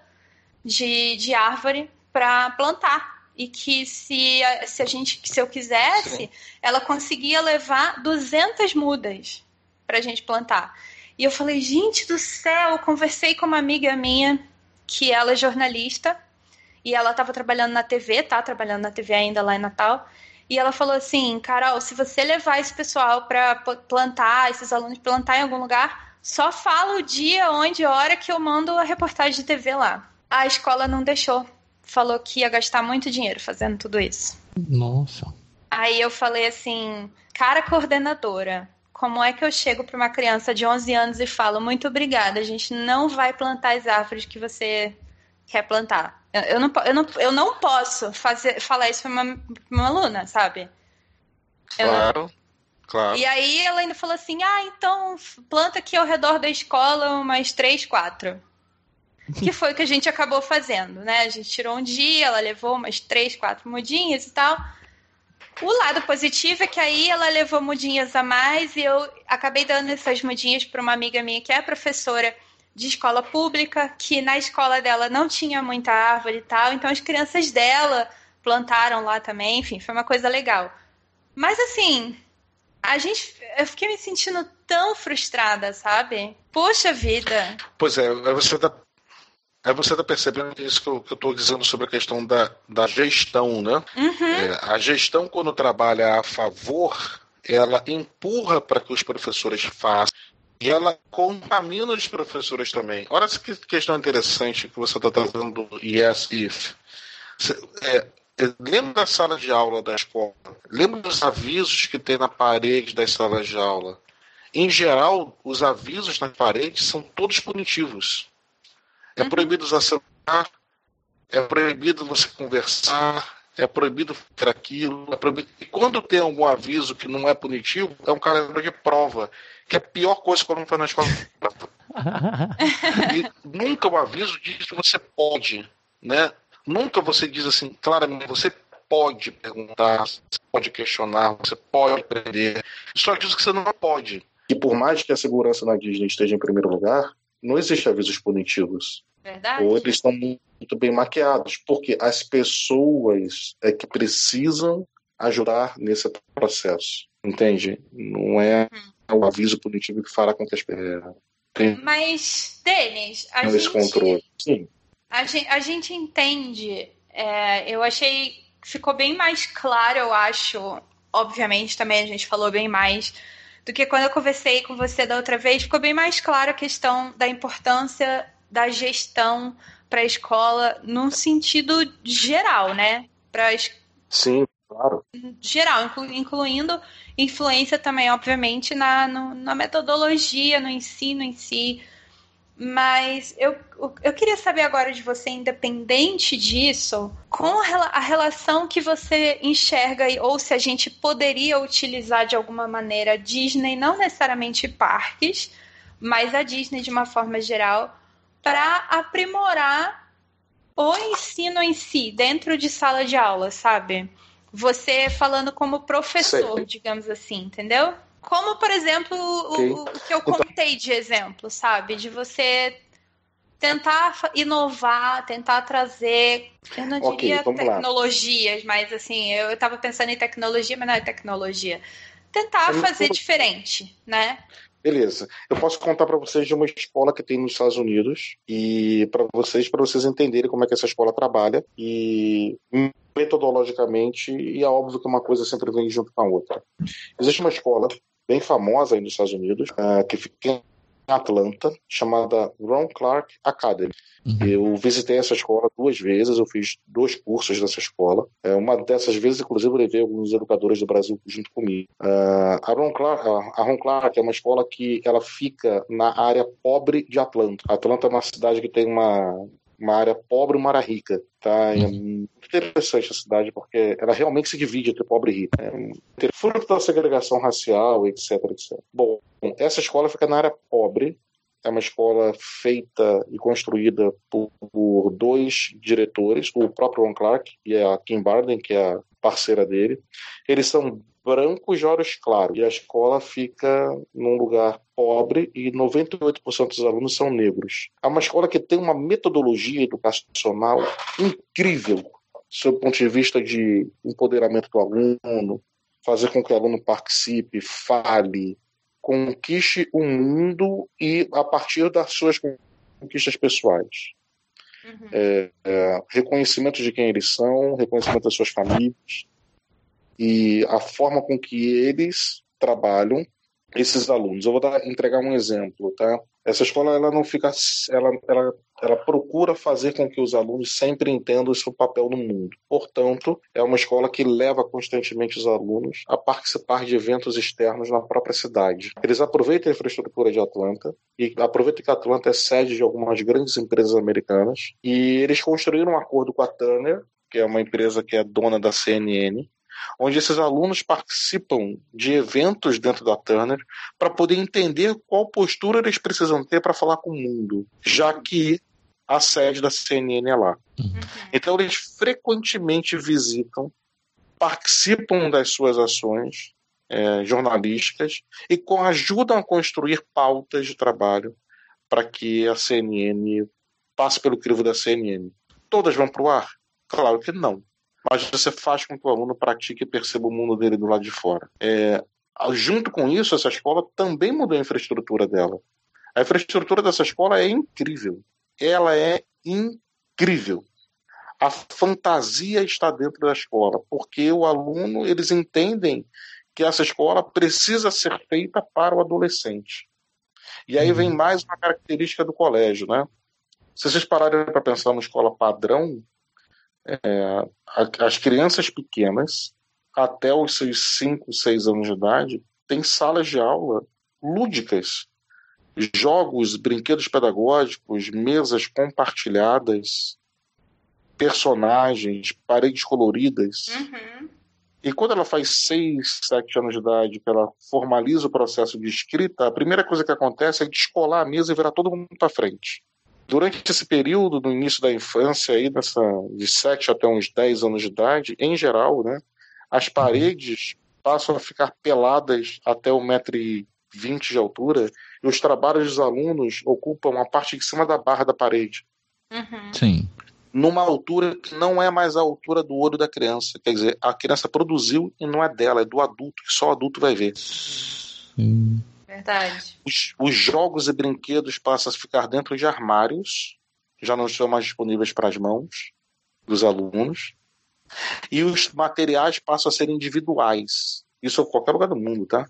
de, de árvore para plantar e que se a, se a gente se eu quisesse, Sim. ela conseguia levar 200 mudas para a gente plantar. E eu falei, gente do céu, eu conversei com uma amiga minha que ela é jornalista e ela estava trabalhando na TV, tá trabalhando na TV ainda lá em Natal. E ela falou assim, Carol, se você levar esse pessoal para plantar, esses alunos plantar em algum lugar, só fala o dia, onde, hora que eu mando a reportagem de TV lá. A escola não deixou falou que ia gastar muito dinheiro fazendo tudo isso. Nossa. Aí eu falei assim, cara coordenadora, como é que eu chego para uma criança de 11 anos e falo, muito obrigada, a gente não vai plantar as árvores que você quer plantar. Eu, eu, não, eu, não, eu não posso fazer, falar isso para uma, uma aluna, sabe? Claro. Não... Claro. E aí ela ainda falou assim: ah, então planta aqui ao redor da escola umas três, quatro que foi o que a gente acabou fazendo, né? A gente tirou um dia, ela levou umas três, quatro mudinhas e tal. O lado positivo é que aí ela levou mudinhas a mais e eu acabei dando essas mudinhas para uma amiga minha que é professora de escola pública, que na escola dela não tinha muita árvore e tal, então as crianças dela plantaram lá também, enfim, foi uma coisa legal. Mas assim, a gente, eu fiquei me sentindo tão frustrada, sabe? Poxa vida. Pois é, você tá Aí você está percebendo que é isso que eu estou dizendo sobre a questão da, da gestão, né? Uhum. É, a gestão, quando trabalha a favor, ela empurra para que os professores façam. E ela contamina os professores também. Olha que questão interessante que você está trazendo do yes, if. É, é, lembra da sala de aula da escola? Lembra dos avisos que tem na parede das salas de aula? Em geral, os avisos nas paredes são todos punitivos. É proibido usar celular, é proibido você conversar, é proibido fazer aquilo. É proibido... E quando tem algum aviso que não é punitivo, é um calendário de prova, que é a pior coisa não faz na escola. e nunca o aviso diz que você pode, né? Nunca você diz assim, claramente, você pode perguntar, você pode questionar, você pode aprender. Só diz que você não pode. E por mais que a segurança na Disney esteja em primeiro lugar, não existe avisos punitivos. Verdade. Ou eles estão muito bem maquiados, porque as pessoas é que precisam ajudar nesse processo. Entende? Não é hum. o aviso punitivo que fará com que as pessoas. Mas, Denis, a gente. controle. Sim. A gente, a gente entende. É, eu achei ficou bem mais claro, eu acho. Obviamente, também a gente falou bem mais do que quando eu conversei com você da outra vez. Ficou bem mais claro a questão da importância da gestão para a escola num sentido geral, né? Para Sim, claro. Geral, incluindo influência também, obviamente, na, no, na metodologia, no ensino em si. Mas eu, eu queria saber agora de você, independente disso, com a relação que você enxerga, ou se a gente poderia utilizar de alguma maneira a Disney, não necessariamente parques, mas a Disney de uma forma geral, para aprimorar o ensino em si, dentro de sala de aula, sabe? Você falando como professor, Sei. digamos assim, entendeu? Como, por exemplo, okay. o, o, que eu então contei de exemplo, sabe? De você tentar inovar, tentar trazer, eu não diria okay, tecnologias, lá. mas assim, eu estava pensando em tecnologia, mas não é tecnologia. Tentar fazer diferente, né? Beleza. Eu posso contar para vocês de uma escola que tem nos Estados Unidos e para vocês para vocês entenderem como é que essa escola trabalha e metodologicamente e é óbvio que uma coisa sempre vem junto com a outra. Existe uma escola bem famosa aí nos Estados Unidos uh, que fica Atlanta, chamada Ron Clark Academy. Uhum. Eu visitei essa escola duas vezes, eu fiz dois cursos dessa escola. É, uma dessas vezes, inclusive, eu levei alguns educadores do Brasil junto comigo. Uh, a, Ron Clark, a Ron Clark é uma escola que ela fica na área pobre de Atlanta. Atlanta é uma cidade que tem uma, uma área pobre e uma área rica. Tá? É muito interessante a cidade porque ela realmente se divide entre pobre e rico. É fruto da segregação racial, etc, etc. Bom, essa escola fica na área pobre. É uma escola feita e construída por, por dois diretores, o próprio Ron Clark e a Kim Barden, que é a parceira dele. Eles são brancos de olhos claros e a escola fica num lugar pobre e 98% dos alunos são negros. É uma escola que tem uma metodologia educacional incrível, sob o ponto de vista de empoderamento do aluno, fazer com que o aluno participe, fale, conquiste o mundo e a partir das suas conquistas pessoais. Uhum. É, é, reconhecimento de quem eles são, reconhecimento das suas famílias e a forma com que eles trabalham esses alunos. Eu vou dar, entregar um exemplo, tá? Essa escola ela não fica, ela, ela, ela procura fazer com que os alunos sempre entendam o seu papel no mundo. Portanto, é uma escola que leva constantemente os alunos a participar de eventos externos na própria cidade. Eles aproveitam a infraestrutura de Atlanta e aproveitam que Atlanta é sede de algumas grandes empresas americanas e eles construíram um acordo com a Turner, que é uma empresa que é dona da CNN, onde esses alunos participam de eventos dentro da Turner para poder entender qual postura eles precisam ter para falar com o mundo, já que a sede da CNN é lá. Uhum. Então eles frequentemente visitam, participam das suas ações é, jornalísticas e com, ajudam a construir pautas de trabalho para que a CNN passe pelo crivo da CNN. Todas vão para o ar? Claro que não mas você faz com que o aluno pratique e perceba o mundo dele do lado de fora. É, junto com isso, essa escola também mudou a infraestrutura dela. A infraestrutura dessa escola é incrível. Ela é incrível. A fantasia está dentro da escola, porque o aluno, eles entendem que essa escola precisa ser feita para o adolescente. E aí vem uhum. mais uma característica do colégio, né? Se vocês pararem para pensar numa escola padrão, é, as crianças pequenas, até os seus 5, 6 anos de idade, têm salas de aula lúdicas, jogos, brinquedos pedagógicos, mesas compartilhadas, personagens, paredes coloridas. Uhum. E quando ela faz 6, 7 anos de idade, que ela formaliza o processo de escrita, a primeira coisa que acontece é descolar a mesa e virar todo mundo para frente. Durante esse período, no início da infância, aí, nessa, de 7 até uns 10 anos de idade, em geral, né, as paredes passam a ficar peladas até 1,20m de altura e os trabalhos dos alunos ocupam a parte de cima da barra da parede. Uhum. Sim. Numa altura que não é mais a altura do olho da criança. Quer dizer, a criança produziu e não é dela, é do adulto, que só o adulto vai ver. Sim. Verdade. Os, os jogos e brinquedos passam a ficar dentro de armários, já não estão mais disponíveis para as mãos dos alunos. E os materiais passam a ser individuais. Isso em qualquer lugar do mundo, tá?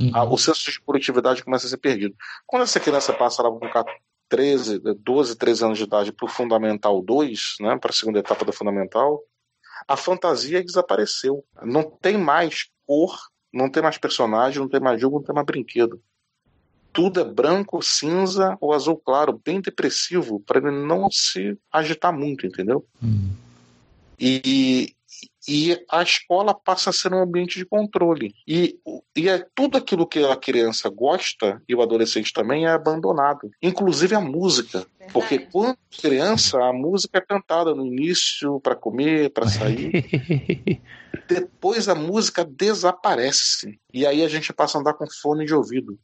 Uhum. Ah, o senso de coletividade começa a ser perdido. Quando essa criança passa lá com 13, 12, 13 anos de idade para o Fundamental 2, né, para a segunda etapa da Fundamental, a fantasia desapareceu. Não tem mais cor não tem mais personagem, não tem mais jogo, não tem mais brinquedo. Tudo é branco, cinza ou azul claro, bem depressivo, para ele não se agitar muito, entendeu? Hum. E, e a escola passa a ser um ambiente de controle. E, e é tudo aquilo que a criança gosta e o adolescente também é abandonado, inclusive a música. Verdade. Porque quando criança, a música é cantada no início para comer, para sair. Depois a música desaparece. E aí a gente passa a andar com fone de ouvido.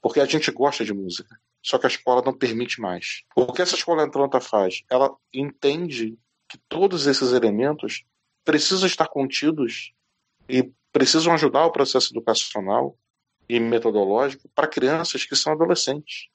Porque a gente gosta de música. Só que a escola não permite mais. O que essa escola entranta faz? Ela entende que todos esses elementos precisam estar contidos e precisam ajudar o processo educacional e metodológico para crianças que são adolescentes.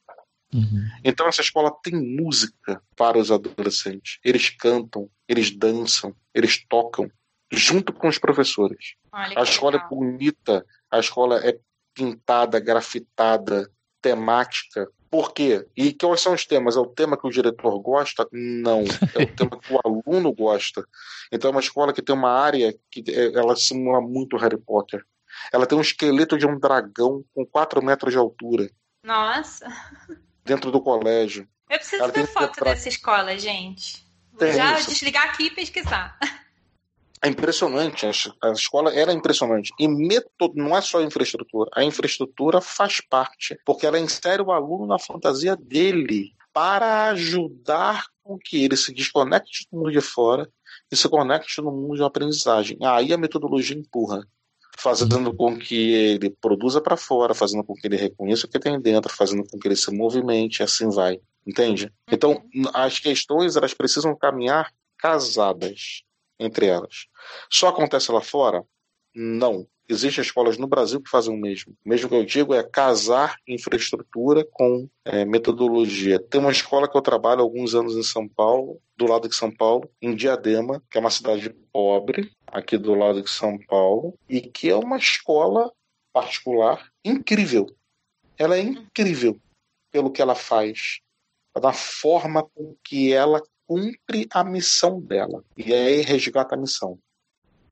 Uhum. Então essa escola tem música para os adolescentes. Eles cantam, eles dançam, eles tocam junto com os professores. Olha, a escola legal. é bonita, a escola é pintada, grafitada, temática. Por quê? E quais são os temas? É o tema que o diretor gosta? Não. É o tema que o aluno gosta. Então é uma escola que tem uma área que é, ela simula muito Harry Potter. Ela tem um esqueleto de um dragão com 4 metros de altura. Nossa. Dentro do colégio. Eu preciso ela ver foto dessa escola, gente. Vou tem já isso. desligar aqui e pesquisar. É impressionante, a escola era impressionante. E método não é só a infraestrutura, a infraestrutura faz parte, porque ela insere o aluno na fantasia dele para ajudar com que ele se desconecte do mundo de fora e se conecte no mundo de aprendizagem. Aí a metodologia empurra, fazendo com que ele produza para fora, fazendo com que ele reconheça o que tem dentro, fazendo com que ele se movimente, e assim vai. Entende? Então, as questões elas precisam caminhar casadas entre elas. Só acontece lá fora? Não. Existem escolas no Brasil que fazem o mesmo. O mesmo que eu digo é casar infraestrutura com é, metodologia. Tem uma escola que eu trabalho há alguns anos em São Paulo, do lado de São Paulo, em Diadema, que é uma cidade pobre, aqui do lado de São Paulo, e que é uma escola particular incrível. Ela é incrível pelo que ela faz, da forma com que ela cumpre a missão dela. E aí resgata a missão.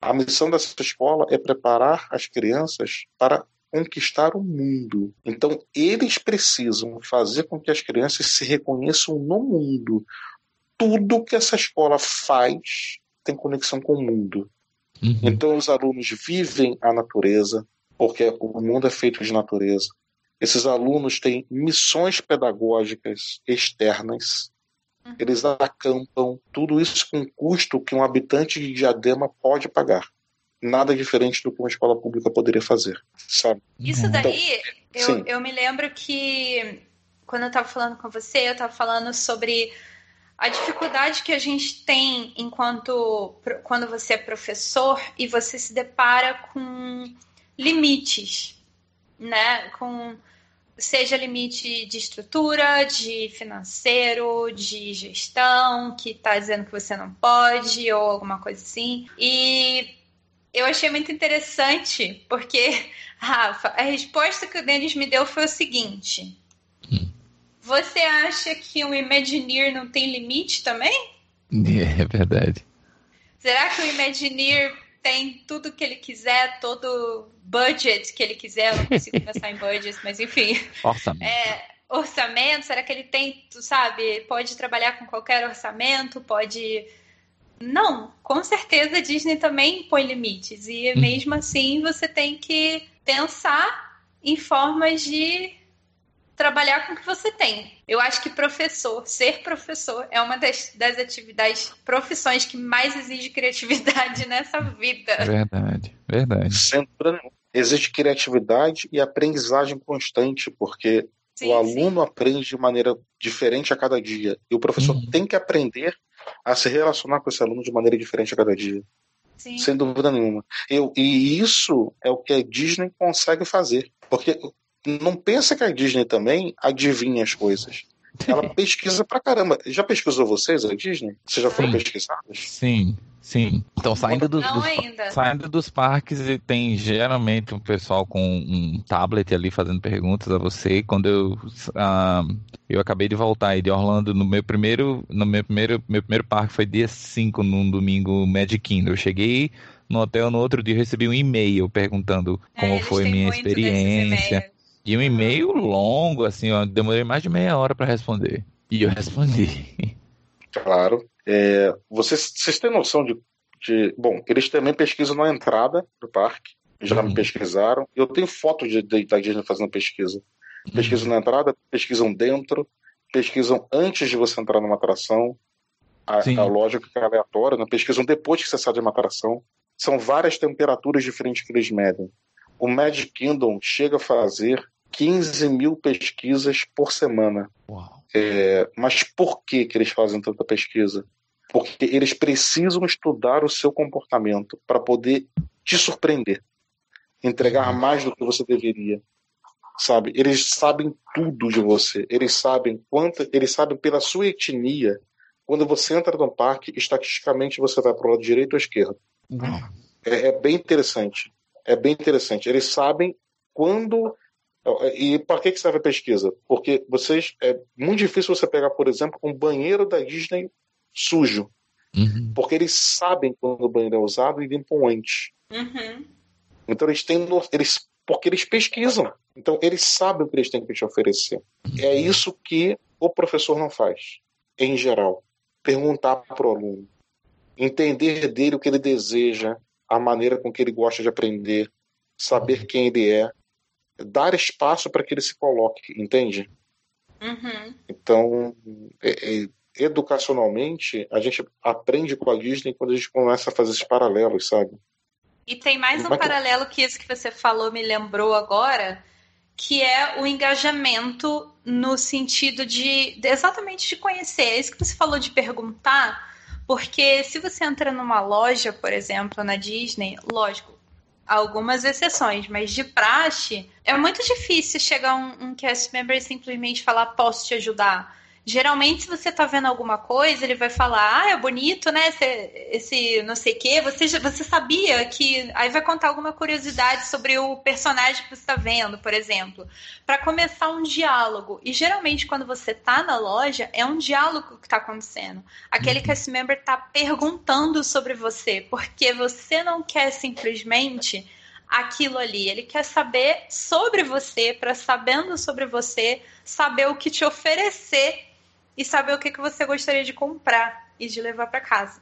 A missão dessa escola é preparar as crianças para conquistar o mundo. Então, eles precisam fazer com que as crianças se reconheçam no mundo. Tudo que essa escola faz tem conexão com o mundo. Uhum. Então, os alunos vivem a natureza, porque o mundo é feito de natureza. Esses alunos têm missões pedagógicas externas. Eles acampam, tudo isso com custo que um habitante de Diadema pode pagar. Nada diferente do que uma escola pública poderia fazer, sabe? Isso uhum. daí, então, eu, eu me lembro que quando eu estava falando com você, eu estava falando sobre a dificuldade que a gente tem enquanto quando você é professor e você se depara com limites, né? Com seja limite de estrutura, de financeiro, de gestão, que está dizendo que você não pode, ou alguma coisa assim. E eu achei muito interessante, porque, Rafa, a resposta que o Denis me deu foi o seguinte: Você acha que um Imagineer não tem limite também? É verdade. Será que o Imagineer tem tudo que ele quiser, todo budget que ele quiser? Eu não consigo pensar em budget, mas enfim. Orçamento. É, orçamento, será que ele tem, tu sabe, pode trabalhar com qualquer orçamento, pode. Não, com certeza a Disney também põe limites. E mesmo assim você tem que pensar em formas de trabalhar com o que você tem. Eu acho que professor, ser professor, é uma das, das atividades, profissões que mais exige criatividade nessa vida. Verdade, verdade. Sem dúvida nenhuma. Existe criatividade e aprendizagem constante, porque Sim, o aluno aprende de maneira diferente a cada dia. E o professor Uhum. tem que aprender a se relacionar com esse aluno de maneira diferente a cada dia. sim. Sem dúvida nenhuma. Eu, e isso é o que a Disney consegue fazer. Porque não pensa que a Disney também adivinha as coisas. Ela pesquisa pra caramba. Já pesquisou vocês, a Disney? Vocês já foram Sim. pesquisadas? Sim, sim. Então, saindo dos, dos- saindo dos parques, e tem geralmente um pessoal com um tablet ali fazendo perguntas a você. Quando eu, ah, eu acabei de voltar aí de Orlando, no meu primeiro, no meu primeiro, meu primeiro parque foi dia 5, num domingo Magic Kingdom. Eu cheguei no hotel no outro dia, recebi um e-mail perguntando É, como foi minha experiência. E um e-mail longo, assim, ó, demorei mais de meia hora para responder. E eu respondi. Claro. É, vocês, vocês têm noção de, de. Bom, eles também pesquisam na entrada do parque. Já me Uhum. pesquisaram. Eu tenho foto de, de- da Disney fazendo pesquisa. Pesquisam na entrada, pesquisam dentro, pesquisam antes de você entrar numa atração. A, Sim. a lógica que é aleatória, né? pesquisam depois que você sai de uma atração. São várias temperaturas diferentes que eles medem. O Magic Kingdom chega a fazer 15 mil pesquisas por semana. É, mas por que, que eles fazem tanta pesquisa? Porque eles precisam estudar o seu comportamento para poder te surpreender, entregar mais do que você deveria. Sabe? Eles sabem tudo de você. Eles sabem quanto, eles sabem pela sua etnia. Quando você entra no parque, estatisticamente você vai para o lado direito ou esquerdo. É, é bem interessante. É bem interessante. Eles sabem quando. E para que, que serve a pesquisa? Porque vocês. É muito difícil você pegar, por exemplo, um banheiro da Disney sujo. Uhum. Porque eles sabem quando o banheiro é usado e limpam antes. Uhum. Então eles têm. Eles, porque eles pesquisam. Então eles sabem o que eles têm que te oferecer. É isso que o professor não faz, em geral. Perguntar para o aluno. Entender dele o que ele deseja, a maneira com que ele gosta de aprender, saber quem ele é, dar espaço para que ele se coloque, entende? Uhum. Então, é- é- educacionalmente, a gente aprende com a Disney quando a gente começa a fazer esses paralelos, sabe? E tem mais um que- paralelo que isso que você falou me lembrou agora, que é o engajamento no sentido de, de exatamente de conhecer. É isso que você falou de perguntar, porque se você entra numa loja, por exemplo, na Disney, lógico, algumas exceções, mas de praxe, é muito difícil chegar um, um cast member e simplesmente falar, posso te ajudar. Geralmente, se você tá vendo alguma coisa, ele vai falar, ah, é bonito, né? Esse, esse não sei o quê. Você, você sabia que. Aí vai contar alguma curiosidade sobre o personagem que você está vendo, por exemplo. Para começar um diálogo. E geralmente, quando você tá na loja, é um diálogo que tá acontecendo. Aquele cast member tá perguntando sobre você, porque você não quer simplesmente aquilo ali. Ele quer saber sobre você, para sabendo sobre você, saber o que te oferecer e saber o que, que você gostaria de comprar e de levar para casa,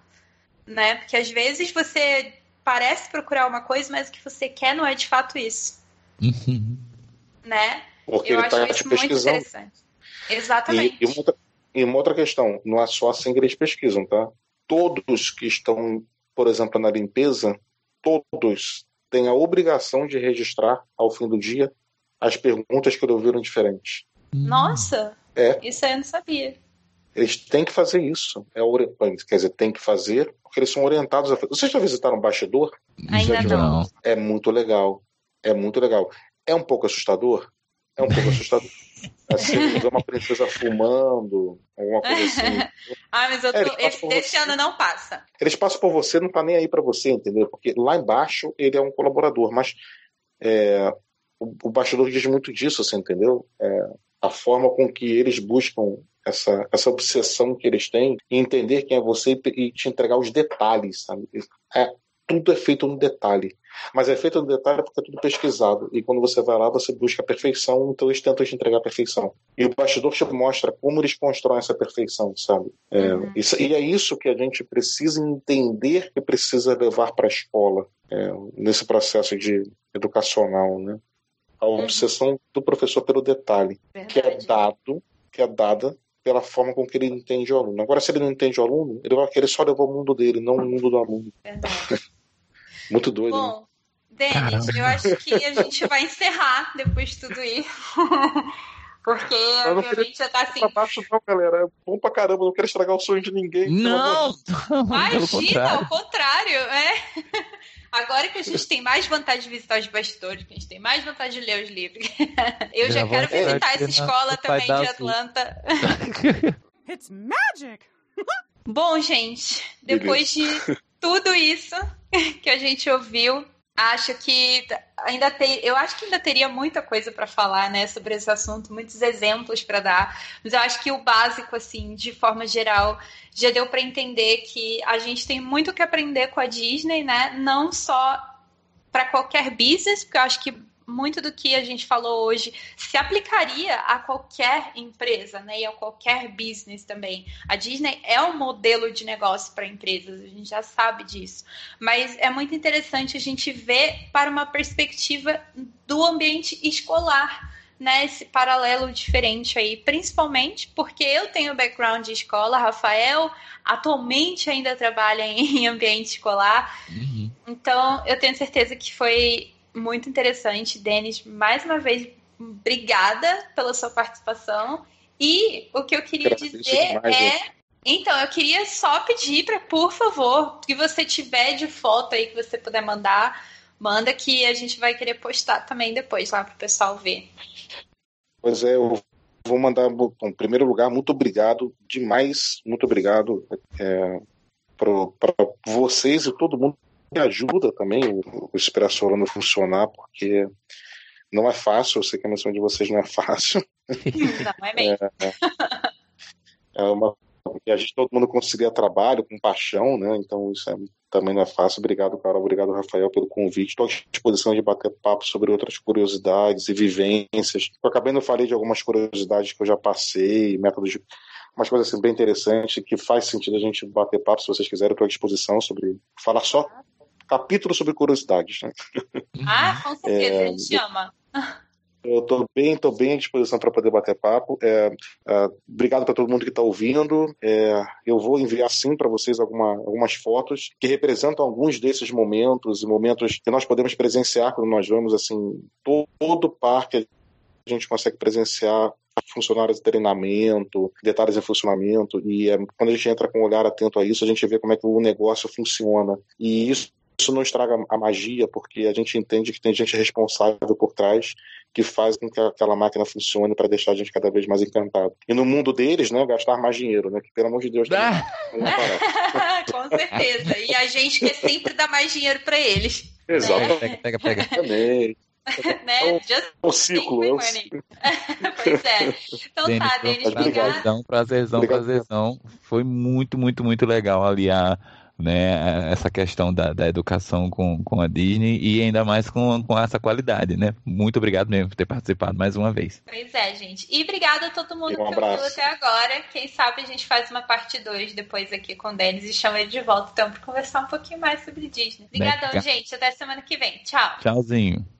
né? Porque às vezes você parece procurar uma coisa, mas o que você quer não é de fato isso, Uhum. né? Porque Eu ele acho está te isso muito interessante. Exatamente. E, e uma outra, e uma outra questão, não é só assim que eles pesquisam, tá? Todos que estão, por exemplo, na limpeza, todos têm a obrigação de registrar ao fim do dia as perguntas que lhe ouviram diferentes. Nossa, É. isso aí eu não sabia. Eles têm que fazer isso. É Quer dizer, tem que fazer, porque eles são orientados a fazer. Vocês já visitaram um bastidor? Ainda não. É muito legal. É muito legal. É um pouco assustador? É um pouco assustador. Assim, ver uma princesa fumando, alguma coisa assim. ah, mas eu tô, é, esse, esse ano não passa. Eles passam por você, não tá nem aí para você, entendeu? Porque lá embaixo ele é um colaborador, mas é, o, o bastidor diz muito disso, assim, entendeu? É, a forma com que eles buscam essa, essa obsessão que eles têm em entender quem é você e te entregar os detalhes, sabe? É, tudo é feito no detalhe. Mas é feito no detalhe porque é tudo pesquisado. E quando você vai lá, você busca a perfeição, então eles tentam te entregar a perfeição. E o bastidor te mostra como eles constroem essa perfeição, sabe? É, uhum. isso, e é isso que a gente precisa entender que precisa levar para a escola, é, nesse processo de educacional, né? A uhum. obsessão uhum. do professor pelo detalhe, Verdade. que é dado, que é dada pela forma com que ele entende o aluno. Agora, se ele não entende o aluno, ele vai querer só levar o mundo dele, não o mundo do aluno. Verdade. Muito doido. Bom, né? Denis, eu acho que a gente vai encerrar depois de tudo isso. Porque a minha mente já tá assim. Baixo, não, galera. É bom pra caramba, não quero estragar o sonho de ninguém. Não! Imagina, ao contrário, é. Agora que a gente tem mais vontade de visitar os bastidores, que a gente tem mais vontade de ler os livros. Eu já, já quero visitar essa escola também de Atlanta. It's magic! Bom, gente, depois de tudo isso que a gente ouviu, acho que ainda tem, eu acho que ainda teria muita coisa para falar, né, sobre esse assunto, muitos exemplos para dar, mas eu acho que o básico assim, de forma geral, já deu para entender que a gente tem muito que aprender com a Disney, né? Não só para qualquer business, porque eu acho que muito do que a gente falou hoje se aplicaria a qualquer empresa, né? E a qualquer business também. A Disney é um modelo de negócio para empresas, a gente já sabe disso. Mas é muito interessante a gente ver para uma perspectiva do ambiente escolar. Né, esse paralelo diferente aí, principalmente porque eu tenho background de escola, Rafael atualmente ainda trabalha em ambiente escolar, uhum. então eu tenho certeza que foi muito interessante. Denis, mais uma vez, obrigada pela sua participação. E o que eu queria dizer demais, é. Então, eu queria só pedir para, por favor, que você tiver de foto aí que você puder mandar, manda que a gente vai querer postar também depois lá para o pessoal ver. Pois é, eu vou mandar, em primeiro lugar, muito obrigado, demais, muito obrigado é, para vocês e todo mundo ajuda também o, o Expresso Orlando funcionar, porque não é fácil, eu sei que a missão de vocês não é fácil. Não, é mesmo. É, é uma, a gente, todo mundo concilia trabalho com paixão, né? Então isso é, também não é fácil. Obrigado, Carol. Obrigado, Rafael, pelo convite. Estou à disposição de bater papo sobre outras curiosidades e vivências. Eu acabei não falei de algumas curiosidades que eu já passei, métodos de umas coisas assim, bem interessantes que faz sentido a gente bater papo, se vocês quiserem, eu estou à disposição sobre falar só capítulo sobre curiosidades. Né? Ah, com certeza, é, a gente ama. Eu estou bem, tô bem à disposição para poder bater papo. É, é, obrigado para todo mundo que está ouvindo. É, eu vou enviar sim para vocês alguma, algumas fotos que representam alguns desses momentos e momentos que nós podemos presenciar quando nós vamos assim todo, todo parque a gente consegue presenciar funcionários de treinamento, detalhes em funcionamento, e é, quando a gente entra com um olhar atento a isso, a gente vê como é que o negócio funciona. E isso isso não estraga a magia, porque a gente entende que tem gente responsável por trás que faz com que aquela máquina funcione para deixar a gente cada vez mais encantado. E no mundo deles, né, gastar mais dinheiro, né? Que pelo amor de Deus. Ah. com certeza. E a gente quer sempre dar mais dinheiro para eles. Exato. Né? Pega, pega, pega. Também. né? É o ciclo. É o pois é. Então Denis, tá, Denis, prazerzão, prazerzão, prazerzão. Foi muito, muito, muito legal ali a né, essa questão da, da educação com, com a Disney e ainda mais com, com essa qualidade, né? Muito obrigado mesmo por ter participado mais uma vez. Pois é, gente. E obrigado a todo mundo um que ouviu até agora. Quem sabe a gente faz uma parte 2 depois aqui com o Denis e chama ele de volta então para conversar um pouquinho mais sobre Disney. Obrigadão, gente. Até semana que vem. Tchau. Tchauzinho.